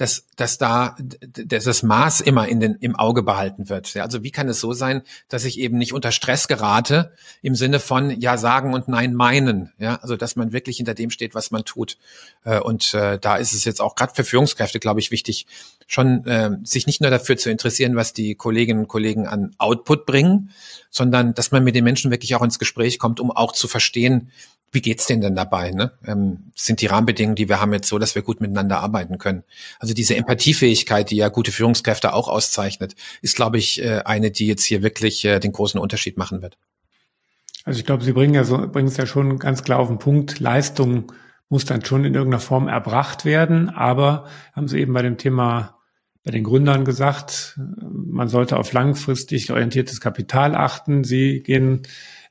dass, dass da dass das Maß immer in den, im Auge behalten wird. Ja, also wie kann es so sein, dass ich eben nicht unter Stress gerate im Sinne von ja sagen und nein meinen. Ja, also dass man wirklich hinter dem steht, was man tut. Äh, und äh, da ist es jetzt auch gerade für Führungskräfte, glaube ich, wichtig, schon äh, sich nicht nur dafür zu interessieren, was die Kolleginnen und Kollegen an Output bringen, sondern dass man mit den Menschen wirklich auch ins Gespräch kommt, um auch zu verstehen, wie geht's denn denn dabei? Ne? Ähm, sind die Rahmenbedingungen, die wir haben, jetzt so, dass wir gut miteinander arbeiten können? Also diese Empathiefähigkeit, die ja gute Führungskräfte auch auszeichnet, ist, glaube ich, äh, eine, die jetzt hier wirklich äh, den großen Unterschied machen wird. Also ich glaube, Sie bringen ja so, bringen es ja schon ganz klar auf den Punkt. Leistung muss dann schon in irgendeiner Form erbracht werden. Aber haben Sie eben bei dem Thema bei den Gründern gesagt, man sollte auf langfristig orientiertes Kapital achten. Sie gehen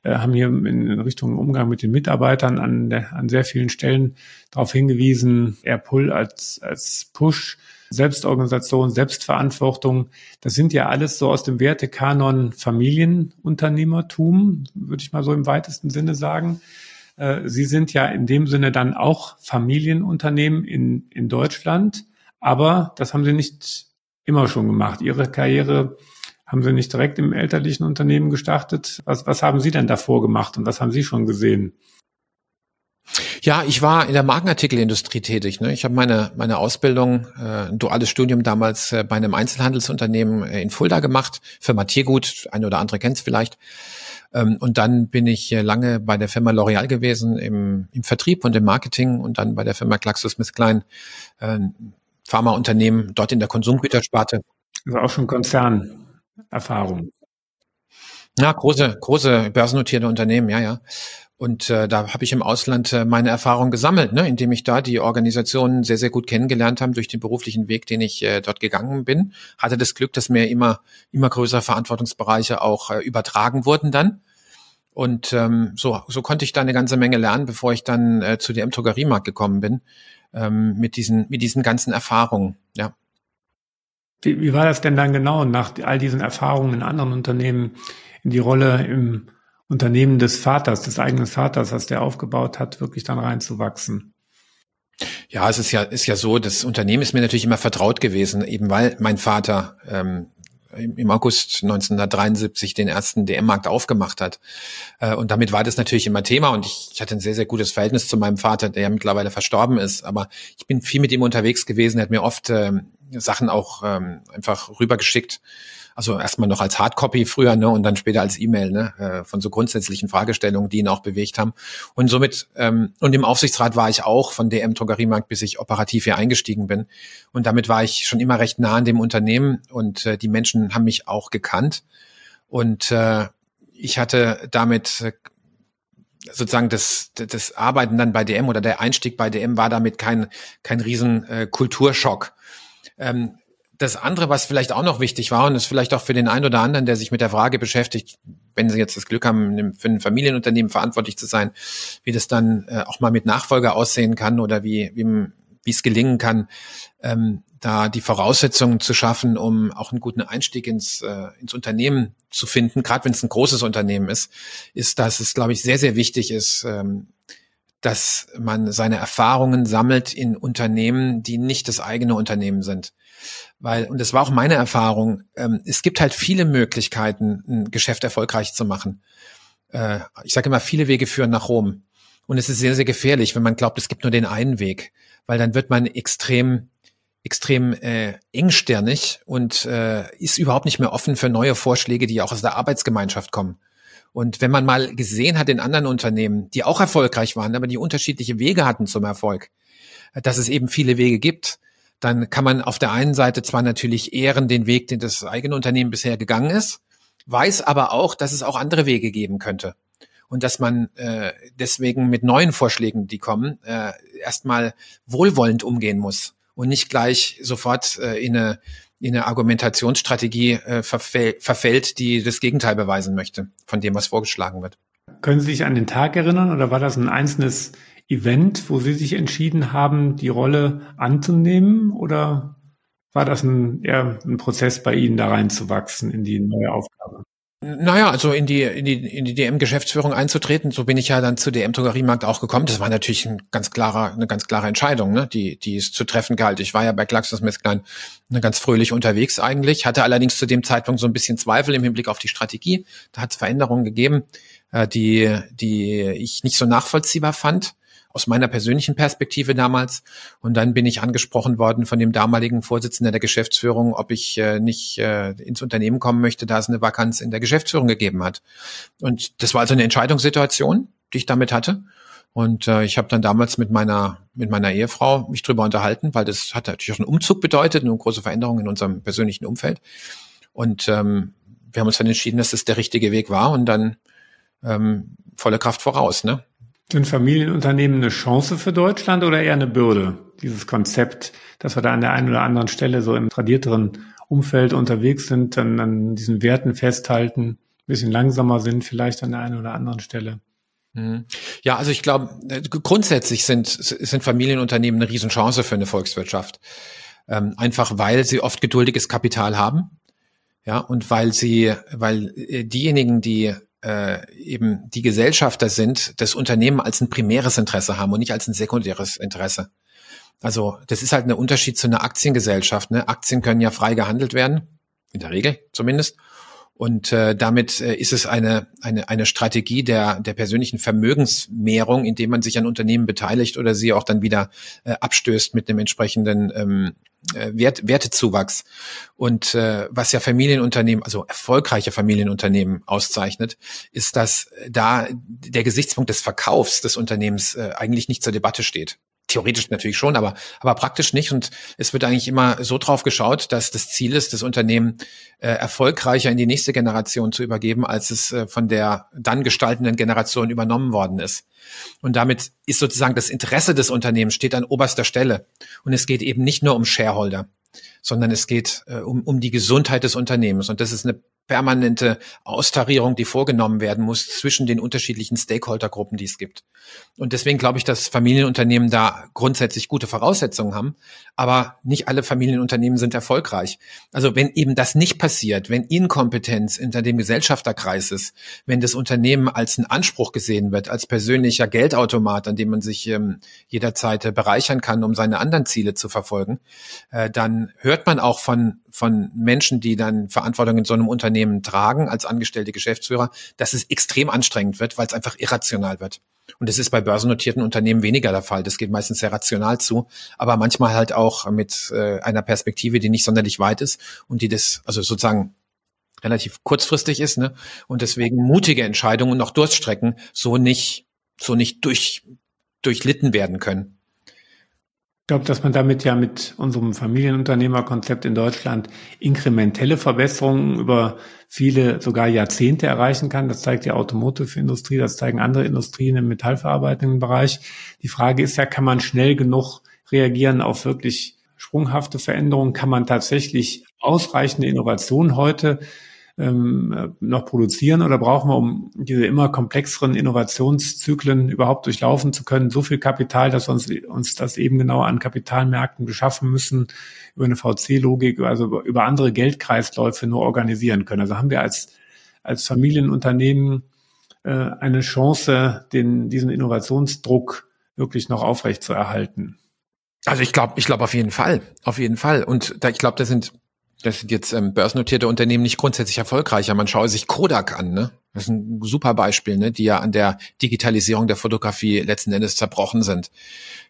äh, haben hier in Richtung Umgang mit den Mitarbeitern an, der, an sehr vielen Stellen darauf hingewiesen, eher Pull als, als Push. Selbstorganisation, Selbstverantwortung, das sind ja alles so aus dem Wertekanon Familienunternehmertum, würde ich mal so im weitesten Sinne sagen. Äh, Sie sind ja in dem Sinne dann auch Familienunternehmen in, in Deutschland, aber das haben Sie nicht immer schon gemacht. Ihre Karriere haben Sie nicht direkt im elterlichen Unternehmen gestartet? Was, was haben Sie denn davor gemacht und was haben Sie schon gesehen? Ja, ich war in der Markenartikelindustrie tätig. Ne? Ich habe meine meine Ausbildung, äh, ein duales Studium damals äh, bei einem Einzelhandelsunternehmen äh, in Fulda gemacht, Firma Tiergut, ein oder andere kennt es vielleicht. Ähm, und dann bin ich äh, lange bei der Firma L'Oreal gewesen im, im Vertrieb und im Marketing und dann bei der Firma GlaxoSmithKline, äh, Pharmaunternehmen, dort in der Konsumgütersparte. Also auch schon Konzern. Erfahrung. Ja, große, große börsennotierte Unternehmen, ja, ja. Und äh, da habe ich im Ausland äh, meine Erfahrung gesammelt, ne, indem ich da die Organisationen sehr, sehr gut kennengelernt habe durch den beruflichen Weg, den ich äh, dort gegangen bin. Hatte das Glück, dass mir immer, immer größere Verantwortungsbereiche auch äh, übertragen wurden dann. Und ähm, so, so konnte ich da eine ganze Menge lernen, bevor ich dann äh, zu DM Drogeriemarkt gekommen bin, ähm, mit diesen, mit diesen ganzen Erfahrungen, ja. Wie, wie war das denn dann genau, nach all diesen Erfahrungen in anderen Unternehmen, in die Rolle im Unternehmen des Vaters, des eigenen Vaters, was der aufgebaut hat, wirklich dann reinzuwachsen? Ja, es ist ja, ist ja so, das Unternehmen ist mir natürlich immer vertraut gewesen, eben weil mein Vater ähm, im August 1973 den ersten DM-Markt aufgemacht hat. Äh, und damit war das natürlich immer Thema und ich, ich hatte ein sehr, sehr gutes Verhältnis zu meinem Vater, der ja mittlerweile verstorben ist. Aber ich bin viel mit ihm unterwegs gewesen, er hat mir oft ähm, Sachen auch ähm, einfach rübergeschickt also erstmal noch als Hardcopy früher, ne, und dann später als E-Mail, ne, äh, von so grundsätzlichen Fragestellungen, die ihn auch bewegt haben. Und somit, ähm, und im Aufsichtsrat war ich auch von DM Drogeriemarkt, bis ich operativ hier eingestiegen bin. Und damit war ich schon immer recht nah an dem Unternehmen und äh, die Menschen haben mich auch gekannt. Und äh, ich hatte damit äh, sozusagen das, das Arbeiten dann bei DM oder der Einstieg bei DM war damit kein, kein riesen äh, Kulturschock. Ähm, das andere, was vielleicht auch noch wichtig war und ist vielleicht auch für den einen oder anderen, der sich mit der Frage beschäftigt, wenn Sie jetzt das Glück haben, für ein Familienunternehmen verantwortlich zu sein, wie das dann äh, auch mal mit Nachfolger aussehen kann oder wie, wie, wie es gelingen kann, ähm, da die Voraussetzungen zu schaffen, um auch einen guten Einstieg ins, äh, ins Unternehmen zu finden, gerade wenn es ein großes Unternehmen ist, ist, dass es, glaube ich, sehr, sehr wichtig ist, ähm, dass man seine Erfahrungen sammelt in Unternehmen, die nicht das eigene Unternehmen sind. Weil, und das war auch meine Erfahrung, ähm, es gibt halt viele Möglichkeiten, ein Geschäft erfolgreich zu machen. Äh, ich sage immer, viele Wege führen nach Rom. Und es ist sehr, sehr gefährlich, wenn man glaubt, es gibt nur den einen Weg, weil dann wird man extrem extrem äh, engstirnig und äh, ist überhaupt nicht mehr offen für neue Vorschläge, die auch aus der Arbeitsgemeinschaft kommen. Und wenn man mal gesehen hat in anderen Unternehmen, die auch erfolgreich waren, aber die unterschiedliche Wege hatten zum Erfolg, dass es eben viele Wege gibt, dann kann man auf der einen Seite zwar natürlich ehren den Weg, den das eigene Unternehmen bisher gegangen ist, weiß aber auch, dass es auch andere Wege geben könnte. Und dass man äh, deswegen mit neuen Vorschlägen, die kommen, äh, erstmal wohlwollend umgehen muss und nicht gleich sofort äh, in, eine, in eine Argumentationsstrategie äh, verfällt, die das Gegenteil beweisen möchte von dem, was vorgeschlagen wird. Können Sie sich an den Tag erinnern oder war das ein einzelnes Event, wo Sie sich entschieden haben, die Rolle anzunehmen? Oder war das ein, eher ein Prozess bei Ihnen, da reinzuwachsen in die neue Aufgabe? Naja, also in die, in die, in die DM-Geschäftsführung einzutreten, so bin ich ja dann zu DM Drogeriemarkt auch gekommen. Das war natürlich ein ganz klarer, eine ganz klare Entscheidung, ne? die, die es zu treffen galt. Ich war ja bei GlaxoSmithKline ganz fröhlich unterwegs eigentlich, hatte allerdings zu dem Zeitpunkt so ein bisschen Zweifel im Hinblick auf die Strategie. Da hat es Veränderungen gegeben, äh, die, die ich nicht so nachvollziehbar fand aus meiner persönlichen Perspektive damals. Und dann bin ich angesprochen worden von dem damaligen Vorsitzenden der Geschäftsführung, ob ich äh, nicht äh, ins Unternehmen kommen möchte, da es eine Vakanz in der Geschäftsführung gegeben hat. Und das war also eine Entscheidungssituation, die ich damit hatte. Und äh, ich habe dann damals mit meiner mit meiner Ehefrau mich drüber unterhalten, weil das hat natürlich auch einen Umzug bedeutet, eine große Veränderung in unserem persönlichen Umfeld. Und ähm, wir haben uns dann entschieden, dass das der richtige Weg war und dann ähm, volle Kraft voraus. Ne? Sind Familienunternehmen eine Chance für Deutschland oder eher eine Bürde? Dieses Konzept, dass wir da an der einen oder anderen Stelle so im tradierteren Umfeld unterwegs sind, dann an diesen Werten festhalten, ein bisschen langsamer sind vielleicht an der einen oder anderen Stelle. Mhm. Ja, also ich glaube, äh, grundsätzlich sind, sind Familienunternehmen eine Riesenchance für eine Volkswirtschaft. Ähm, einfach weil sie oft geduldiges Kapital haben. Ja, und weil sie, weil äh, diejenigen, die äh, eben die Gesellschafter sind, das Unternehmen als ein primäres Interesse haben und nicht als ein sekundäres Interesse. Also das ist halt ein Unterschied zu einer Aktiengesellschaft. Ne? Aktien können ja frei gehandelt werden, in der Regel zumindest. Und äh, damit äh, ist es eine, eine, eine Strategie der, der persönlichen Vermögensmehrung, indem man sich an Unternehmen beteiligt oder sie auch dann wieder äh, abstößt mit dem entsprechenden ähm, äh, Wert, Wertezuwachs. Und äh, was ja Familienunternehmen, also erfolgreiche Familienunternehmen auszeichnet, ist, dass da der Gesichtspunkt des Verkaufs des Unternehmens äh, eigentlich nicht zur Debatte steht theoretisch natürlich schon, aber, aber praktisch nicht. Und es wird eigentlich immer so drauf geschaut, dass das Ziel ist, das Unternehmen äh, erfolgreicher in die nächste Generation zu übergeben, als es äh, von der dann gestaltenden Generation übernommen worden ist. Und damit ist sozusagen das Interesse des Unternehmens steht an oberster Stelle. Und es geht eben nicht nur um Shareholder, sondern es geht äh, um, um die Gesundheit des Unternehmens. Und das ist eine permanente Austarierung, die vorgenommen werden muss zwischen den unterschiedlichen Stakeholdergruppen, die es gibt. Und deswegen glaube ich, dass Familienunternehmen da grundsätzlich gute Voraussetzungen haben, aber nicht alle Familienunternehmen sind erfolgreich. Also wenn eben das nicht passiert, wenn Inkompetenz hinter dem Gesellschafterkreis ist, wenn das Unternehmen als ein Anspruch gesehen wird, als persönlicher Geldautomat, an dem man sich ähm, jederzeit äh, bereichern kann, um seine anderen Ziele zu verfolgen, äh, dann hört man auch von, von Menschen, die dann Verantwortung in so einem Unternehmen tragen, als angestellte Geschäftsführer, dass es extrem anstrengend wird, weil es einfach irrational wird. Und das ist bei börsennotierten Unternehmen weniger der Fall. Das geht meistens sehr rational zu, aber manchmal halt auch mit äh, einer Perspektive, die nicht sonderlich weit ist und die das, also sozusagen relativ kurzfristig ist, ne? Und deswegen mutige Entscheidungen und noch Durststrecken so nicht, so nicht durch, durchlitten werden können. Ich glaube, dass man damit ja mit unserem Familienunternehmerkonzept in Deutschland inkrementelle Verbesserungen über viele, sogar Jahrzehnte erreichen kann. Das zeigt die Automotive-Industrie, das zeigen andere Industrien im metallverarbeitenden Bereich. Die Frage ist ja, kann man schnell genug reagieren auf wirklich sprunghafte Veränderungen? Kann man tatsächlich ausreichende Innovationen heute ähm, noch produzieren oder brauchen wir, um diese immer komplexeren Innovationszyklen überhaupt durchlaufen zu können, so viel Kapital, dass wir uns, uns das eben genau an Kapitalmärkten beschaffen müssen, über eine VC-Logik, also über andere Geldkreisläufe nur organisieren können. Also haben wir als, als Familienunternehmen äh, eine Chance, den, diesen Innovationsdruck wirklich noch aufrecht zu erhalten. Also ich glaube, ich glaube auf jeden Fall, auf jeden Fall. Und da, ich glaube, da sind das sind jetzt ähm, börsennotierte Unternehmen nicht grundsätzlich erfolgreicher. Man schaue sich Kodak an, ne? Das ist ein super Beispiel, ne? die ja an der Digitalisierung der Fotografie letzten Endes zerbrochen sind.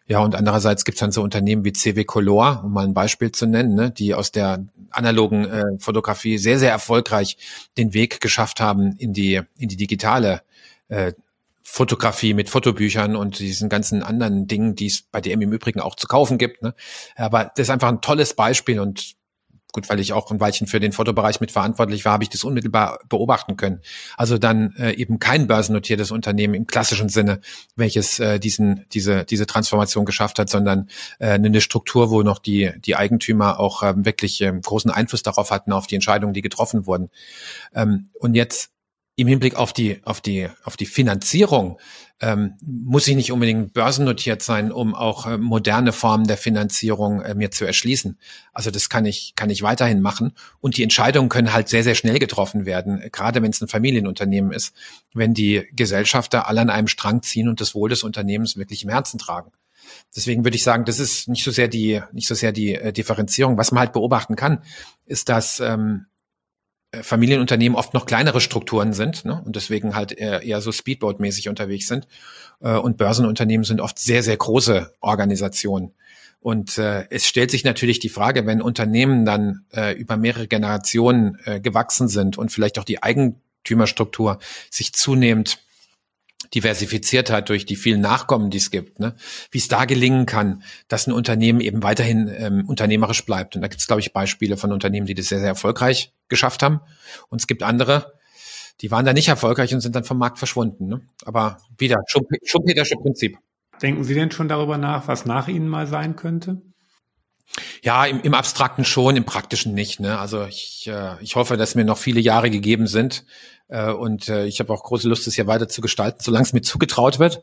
Ja, und andererseits gibt es dann so Unternehmen wie CW Color, um mal ein Beispiel zu nennen, ne? die aus der analogen äh, Fotografie sehr, sehr erfolgreich den Weg geschafft haben in die, in die digitale äh, Fotografie mit Fotobüchern und diesen ganzen anderen Dingen, die es bei DM im Übrigen auch zu kaufen gibt. Ne? Aber das ist einfach ein tolles Beispiel und gut, weil ich auch ein Weilchen für den Fotobereich mitverantwortlich war, habe ich das unmittelbar beobachten können. Also dann äh, eben kein börsennotiertes Unternehmen im klassischen Sinne, welches äh, diesen, diese, diese Transformation geschafft hat, sondern äh, eine Struktur, wo noch die, die Eigentümer auch ähm, wirklich ähm, großen Einfluss darauf hatten, auf die Entscheidungen, die getroffen wurden. Ähm, und jetzt im Hinblick auf die, auf die, auf die Finanzierung ähm, muss ich nicht unbedingt börsennotiert sein, um auch äh, moderne Formen der Finanzierung äh, mir zu erschließen. Also das kann ich, kann ich weiterhin machen. Und die Entscheidungen können halt sehr, sehr schnell getroffen werden, gerade wenn es ein Familienunternehmen ist, wenn die Gesellschafter alle an einem Strang ziehen und das Wohl des Unternehmens wirklich im Herzen tragen. Deswegen würde ich sagen, das ist nicht so sehr die, nicht so sehr die äh, Differenzierung. Was man halt beobachten kann, ist, dass ähm, äh, Familienunternehmen oft noch kleinere Strukturen sind ne? und deswegen halt eher, eher so Speedboat-mäßig unterwegs sind. Äh, und Börsenunternehmen sind oft sehr, sehr große Organisationen. Und äh, es stellt sich natürlich die Frage, wenn Unternehmen dann äh, über mehrere Generationen äh, gewachsen sind und vielleicht auch die Eigentümerstruktur sich zunehmend diversifiziert hat durch die vielen Nachkommen, die es gibt, ne? wie es da gelingen kann, dass ein Unternehmen eben weiterhin ähm, unternehmerisch bleibt. Und da gibt es, glaube ich, Beispiele von Unternehmen, die das sehr, sehr erfolgreich geschafft haben. Und es gibt andere, die waren da nicht erfolgreich und sind dann vom Markt verschwunden. Ne? Aber wieder, Schumpetersche Prinzip. Denken Sie denn schon darüber nach, was nach Ihnen mal sein könnte? Ja, im, im Abstrakten schon, im Praktischen nicht. Ne? Also ich, äh, ich hoffe, dass mir noch viele Jahre gegeben sind, äh, und äh, ich habe auch große Lust, das hier weiter zu gestalten, solange es mir zugetraut wird.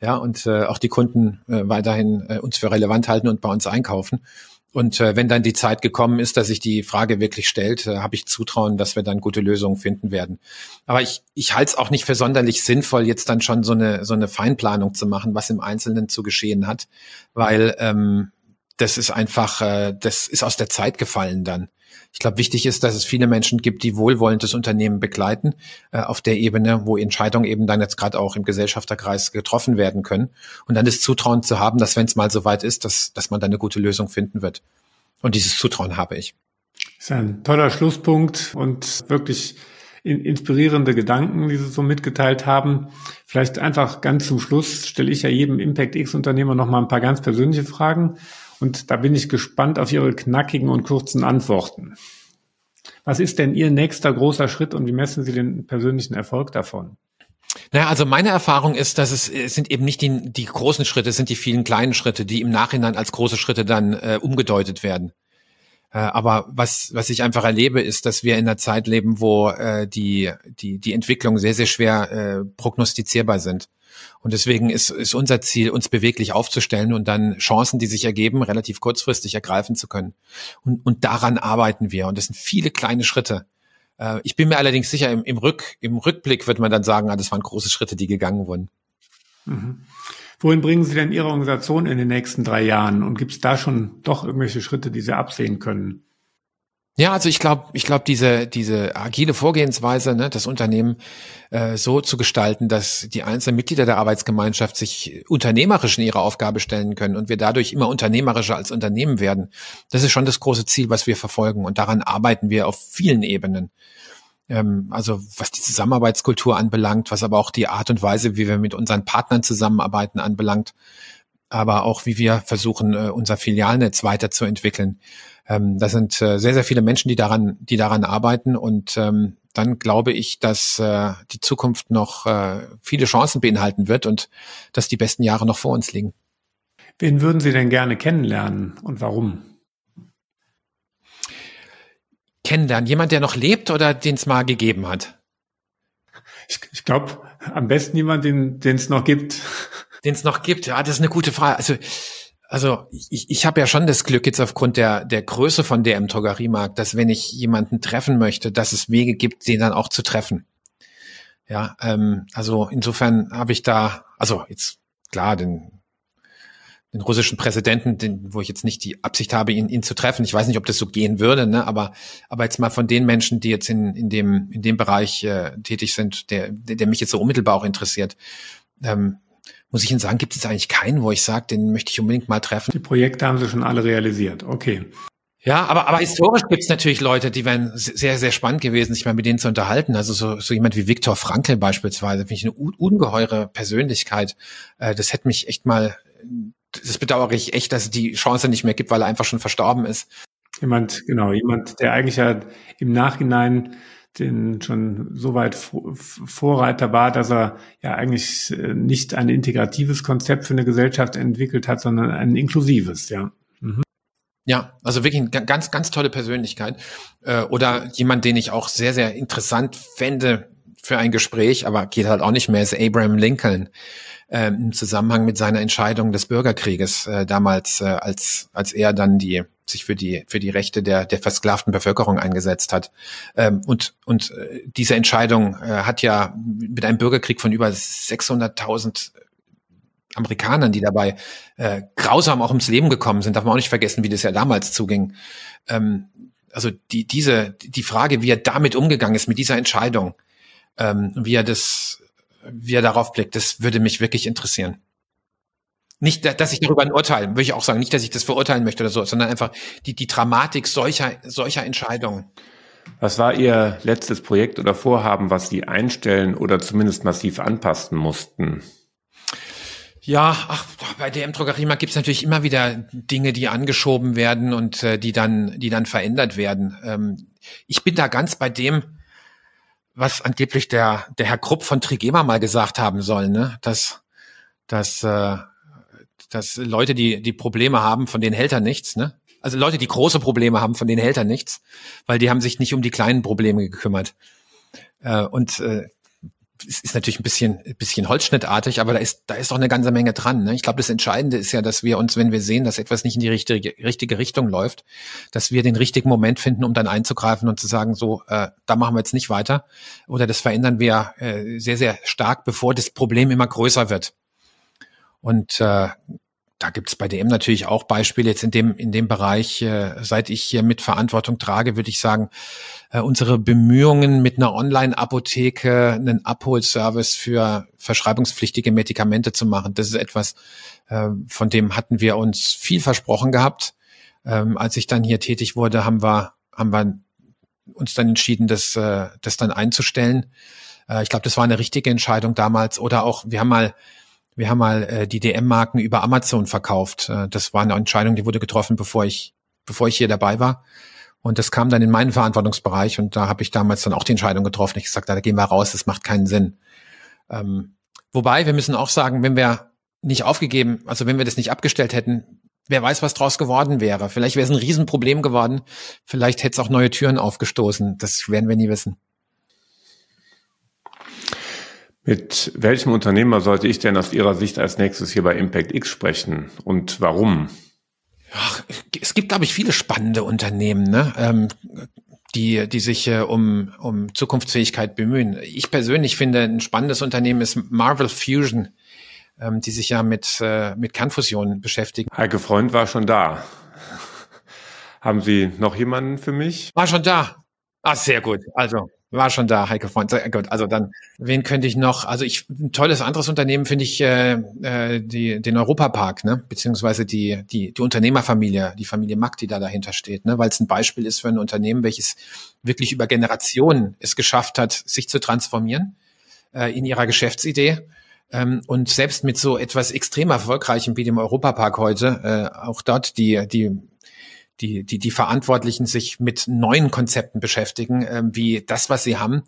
Ja, und äh, auch die Kunden äh, weiterhin äh, uns für relevant halten und bei uns einkaufen. Und äh, wenn dann die Zeit gekommen ist, dass sich die Frage wirklich stellt, äh, habe ich Zutrauen, dass wir dann gute Lösungen finden werden. Aber ich, ich halte es auch nicht für sonderlich sinnvoll, jetzt dann schon so eine, so eine Feinplanung zu machen, was im Einzelnen zu geschehen hat, weil ähm, das ist einfach, äh, das ist aus der Zeit gefallen dann. Ich glaube, wichtig ist, dass es viele Menschen gibt, die wohlwollend das Unternehmen begleiten, äh, auf der Ebene, wo Entscheidungen eben dann jetzt gerade auch im Gesellschafterkreis getroffen werden können. Und dann das Zutrauen zu haben, dass wenn es mal soweit ist, dass, dass man dann eine gute Lösung finden wird. Und dieses Zutrauen habe ich. Das ist ein toller Schlusspunkt und wirklich inspirierende Gedanken, die Sie so mitgeteilt haben. Vielleicht einfach ganz zum Schluss stelle ich ja jedem Impact X Unternehmer noch mal ein paar ganz persönliche Fragen. Und da bin ich gespannt auf Ihre knackigen und kurzen Antworten. Was ist denn Ihr nächster großer Schritt und wie messen Sie den persönlichen Erfolg davon? Naja, also meine Erfahrung ist, dass es, es sind eben nicht die, die großen Schritte, es sind die vielen kleinen Schritte, die im Nachhinein als große Schritte dann äh, umgedeutet werden. Äh, aber was, was ich einfach erlebe, ist, dass wir in einer Zeit leben, wo äh, die, die, die Entwicklung sehr, sehr schwer äh, prognostizierbar sind. Und deswegen ist, ist unser Ziel, uns beweglich aufzustellen und dann Chancen, die sich ergeben, relativ kurzfristig ergreifen zu können. Und, und daran arbeiten wir. Und das sind viele kleine Schritte. Äh, ich bin mir allerdings sicher, im, im, Rück, im Rückblick wird man dann sagen, ah, das waren große Schritte, die gegangen wurden. Mhm. Wohin bringen Sie denn Ihre Organisation in den nächsten drei Jahren? Und gibt es da schon doch irgendwelche Schritte, die Sie absehen können? Ja, also ich glaube, ich glaube, diese, diese agile Vorgehensweise, ne, das Unternehmen äh, so zu gestalten, dass die einzelnen Mitglieder der Arbeitsgemeinschaft sich unternehmerisch in ihre Aufgabe stellen können und wir dadurch immer unternehmerischer als Unternehmen werden, das ist schon das große Ziel, was wir verfolgen. Und daran arbeiten wir auf vielen Ebenen. Ähm, also was die Zusammenarbeitskultur anbelangt, was aber auch die Art und Weise, wie wir mit unseren Partnern zusammenarbeiten, anbelangt, aber auch wie wir versuchen, äh, unser Filialnetz weiterzuentwickeln ähm, da sind äh, sehr, sehr viele Menschen, die daran, die daran arbeiten und ähm, dann glaube ich, dass äh, die Zukunft noch äh, viele Chancen beinhalten wird und dass die besten Jahre noch vor uns liegen. Wen würden Sie denn gerne kennenlernen und warum? Kennenlernen. Jemand, der noch lebt oder den es mal gegeben hat? Ich, ich glaube, am besten jemand, den es noch gibt. Den es noch gibt, ja, das ist eine gute Frage. Also also ich, ich habe ja schon das Glück jetzt aufgrund der, der Größe von DM Drogeriemarkt, dass wenn ich jemanden treffen möchte, dass es Wege gibt, den dann auch zu treffen. Ja, ähm, also insofern habe ich da, also jetzt klar, den, den russischen Präsidenten, den, wo ich jetzt nicht die Absicht habe, ihn, ihn zu treffen. Ich weiß nicht, ob das so gehen würde, ne? aber, aber jetzt mal von den Menschen, die jetzt in, in, dem, in dem Bereich äh, tätig sind, der, der, mich jetzt so unmittelbar auch interessiert. Ähm, muss ich Ihnen sagen, gibt es eigentlich keinen, wo ich sage, den möchte ich unbedingt mal treffen. Die Projekte haben Sie schon alle realisiert. Okay. Ja, aber, aber historisch gibt es natürlich Leute, die wären sehr, sehr spannend gewesen, sich mal mit denen zu unterhalten. Also so, so jemand wie Viktor Frankl beispielsweise, finde ich eine ungeheure Persönlichkeit. Äh, das hätte mich echt mal, das bedauere ich echt, dass es die Chance nicht mehr gibt, weil er einfach schon verstorben ist. Jemand, genau, jemand, der eigentlich ja im Nachhinein den schon so weit Vorreiter war, dass er ja eigentlich äh, nicht ein integratives Konzept für eine Gesellschaft entwickelt hat, sondern ein inklusives, ja. Mhm. Ja, also wirklich eine ganz, ganz tolle Persönlichkeit. Äh, oder jemand, den ich auch sehr, sehr interessant fände für ein Gespräch, aber geht halt auch nicht mehr, ist Abraham Lincoln äh, im Zusammenhang mit seiner Entscheidung des Bürgerkrieges äh, damals, als, als er dann die sich für die für die Rechte der der versklavten Bevölkerung eingesetzt hat ähm, und und äh, diese Entscheidung äh, hat ja mit einem Bürgerkrieg von über 600.000 Amerikanern, die dabei äh, grausam auch ums Leben gekommen sind, darf man auch nicht vergessen, wie das ja damals zuging. Ähm, also die diese die Frage, wie er damit umgegangen ist mit dieser Entscheidung, ähm, wie er das wie er darauf blickt, das würde mich wirklich interessieren. Nicht, dass ich darüber ein Urteil, würde ich auch sagen, nicht, dass ich das verurteilen möchte oder so, sondern einfach die, die Dramatik solcher, solcher Entscheidungen. Was war Ihr letztes Projekt oder Vorhaben, was Sie einstellen oder zumindest massiv anpassen mussten? Ja, ach, bei DM Drogeriemarkt gibt es natürlich immer wieder Dinge, die angeschoben werden und äh, die dann, die dann verändert werden. Ähm, ich bin da ganz bei dem, was angeblich der, der Herr Krupp von Trigema mal gesagt haben soll, ne? dass, dass, äh, dass Leute, die, die Probleme haben, von denen hält er nichts, ne? Also Leute, die große Probleme haben, von denen hält er nichts, weil die haben sich nicht um die kleinen Probleme gekümmert. Äh, und äh, es ist natürlich ein bisschen, ein bisschen holzschnittartig, aber da ist, da ist doch eine ganze Menge dran. Ne? Ich glaube, das Entscheidende ist ja, dass wir uns, wenn wir sehen, dass etwas nicht in die richtige, richtige Richtung läuft, dass wir den richtigen Moment finden, um dann einzugreifen und zu sagen, so, äh, da machen wir jetzt nicht weiter. Oder das verändern wir äh, sehr, sehr stark, bevor das Problem immer größer wird. Und äh, da gibt es bei DM natürlich auch Beispiele jetzt in dem in dem Bereich. Äh, seit ich hier mit Verantwortung trage, würde ich sagen, äh, unsere Bemühungen mit einer Online-Apotheke einen Abholservice für verschreibungspflichtige Medikamente zu machen. Das ist etwas, äh, von dem hatten wir uns viel versprochen gehabt. Ähm, als ich dann hier tätig wurde, haben wir haben wir uns dann entschieden, das äh, das dann einzustellen. Äh, ich glaube, das war eine richtige Entscheidung damals. Oder auch wir haben mal wir haben mal äh, die DM-Marken über Amazon verkauft. Äh, das war eine Entscheidung, die wurde getroffen, bevor ich, bevor ich hier dabei war. Und das kam dann in meinen Verantwortungsbereich und da habe ich damals dann auch die Entscheidung getroffen. Ich gesagt, da gehen wir raus, das macht keinen Sinn. Ähm, wobei, wir müssen auch sagen, wenn wir nicht aufgegeben, also wenn wir das nicht abgestellt hätten, wer weiß, was draus geworden wäre. Vielleicht wäre es ein Riesenproblem geworden. Vielleicht hätte es auch neue Türen aufgestoßen. Das werden wir nie wissen. Mit welchem Unternehmer sollte ich denn aus Ihrer Sicht als nächstes hier bei Impact X sprechen und warum? Ach, es gibt, glaube ich, viele spannende Unternehmen, ne? Ähm, die, die sich äh, um, um Zukunftsfähigkeit bemühen. Ich persönlich finde, ein spannendes Unternehmen ist Marvel Fusion, ähm, die sich ja mit, äh, mit Kernfusion beschäftigen. Heike Freund war schon da. Haben Sie noch jemanden für mich? War schon da. Ah, sehr gut. Also war schon da, Heike Freund. Gut. Also dann, wen könnte ich noch? Also ich ein tolles anderes Unternehmen finde ich äh, äh, die, den Europapark, ne? Beziehungsweise die, die, die Unternehmerfamilie, die Familie Mack, die da dahinter steht, ne? Weil es ein Beispiel ist für ein Unternehmen, welches wirklich über Generationen es geschafft hat, sich zu transformieren äh, in ihrer Geschäftsidee. Ähm, und selbst mit so etwas extrem erfolgreichem wie dem Europapark heute, äh, auch dort die, die die, die, die Verantwortlichen sich mit neuen Konzepten beschäftigen, äh, wie das, was sie haben,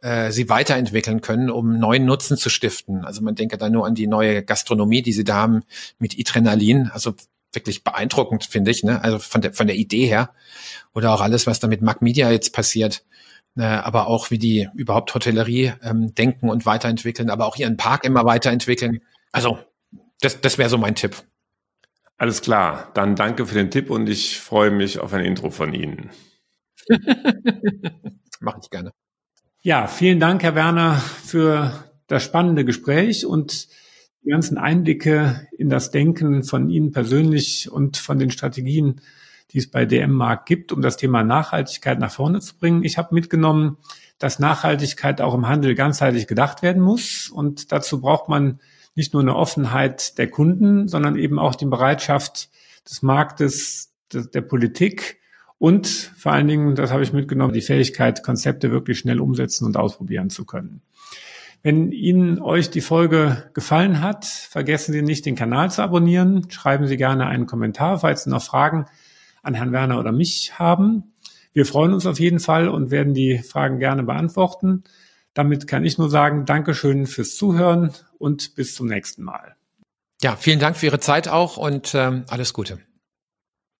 äh, sie weiterentwickeln können, um neuen Nutzen zu stiften. Also man denke da nur an die neue Gastronomie, die sie da haben mit Adrenalin. Also wirklich beeindruckend, finde ich, ne? Also von der, von der Idee her. Oder auch alles, was da mit Mac Media jetzt passiert. Äh, aber auch wie die überhaupt Hotellerie ähm, denken und weiterentwickeln, aber auch ihren Park immer weiterentwickeln. Also, das, das wäre so mein Tipp. Alles klar, dann danke für den Tipp und ich freue mich auf ein Intro von Ihnen. Mache ich gerne. Ja, vielen Dank, Herr Werner, für das spannende Gespräch und die ganzen Einblicke in das Denken von Ihnen persönlich und von den Strategien, die es bei DM Markt gibt, um das Thema Nachhaltigkeit nach vorne zu bringen. Ich habe mitgenommen, dass Nachhaltigkeit auch im Handel ganzheitlich gedacht werden muss und dazu braucht man nicht nur eine Offenheit der Kunden, sondern eben auch die Bereitschaft des Marktes, der Politik und vor allen Dingen, das habe ich mitgenommen, die Fähigkeit, Konzepte wirklich schnell umsetzen und ausprobieren zu können. Wenn Ihnen euch die Folge gefallen hat, vergessen Sie nicht, den Kanal zu abonnieren. Schreiben Sie gerne einen Kommentar, falls Sie noch Fragen an Herrn Werner oder mich haben. Wir freuen uns auf jeden Fall und werden die Fragen gerne beantworten. Damit kann ich nur sagen, Dankeschön fürs Zuhören und bis zum nächsten Mal. Ja, vielen Dank für Ihre Zeit auch und ähm, alles Gute.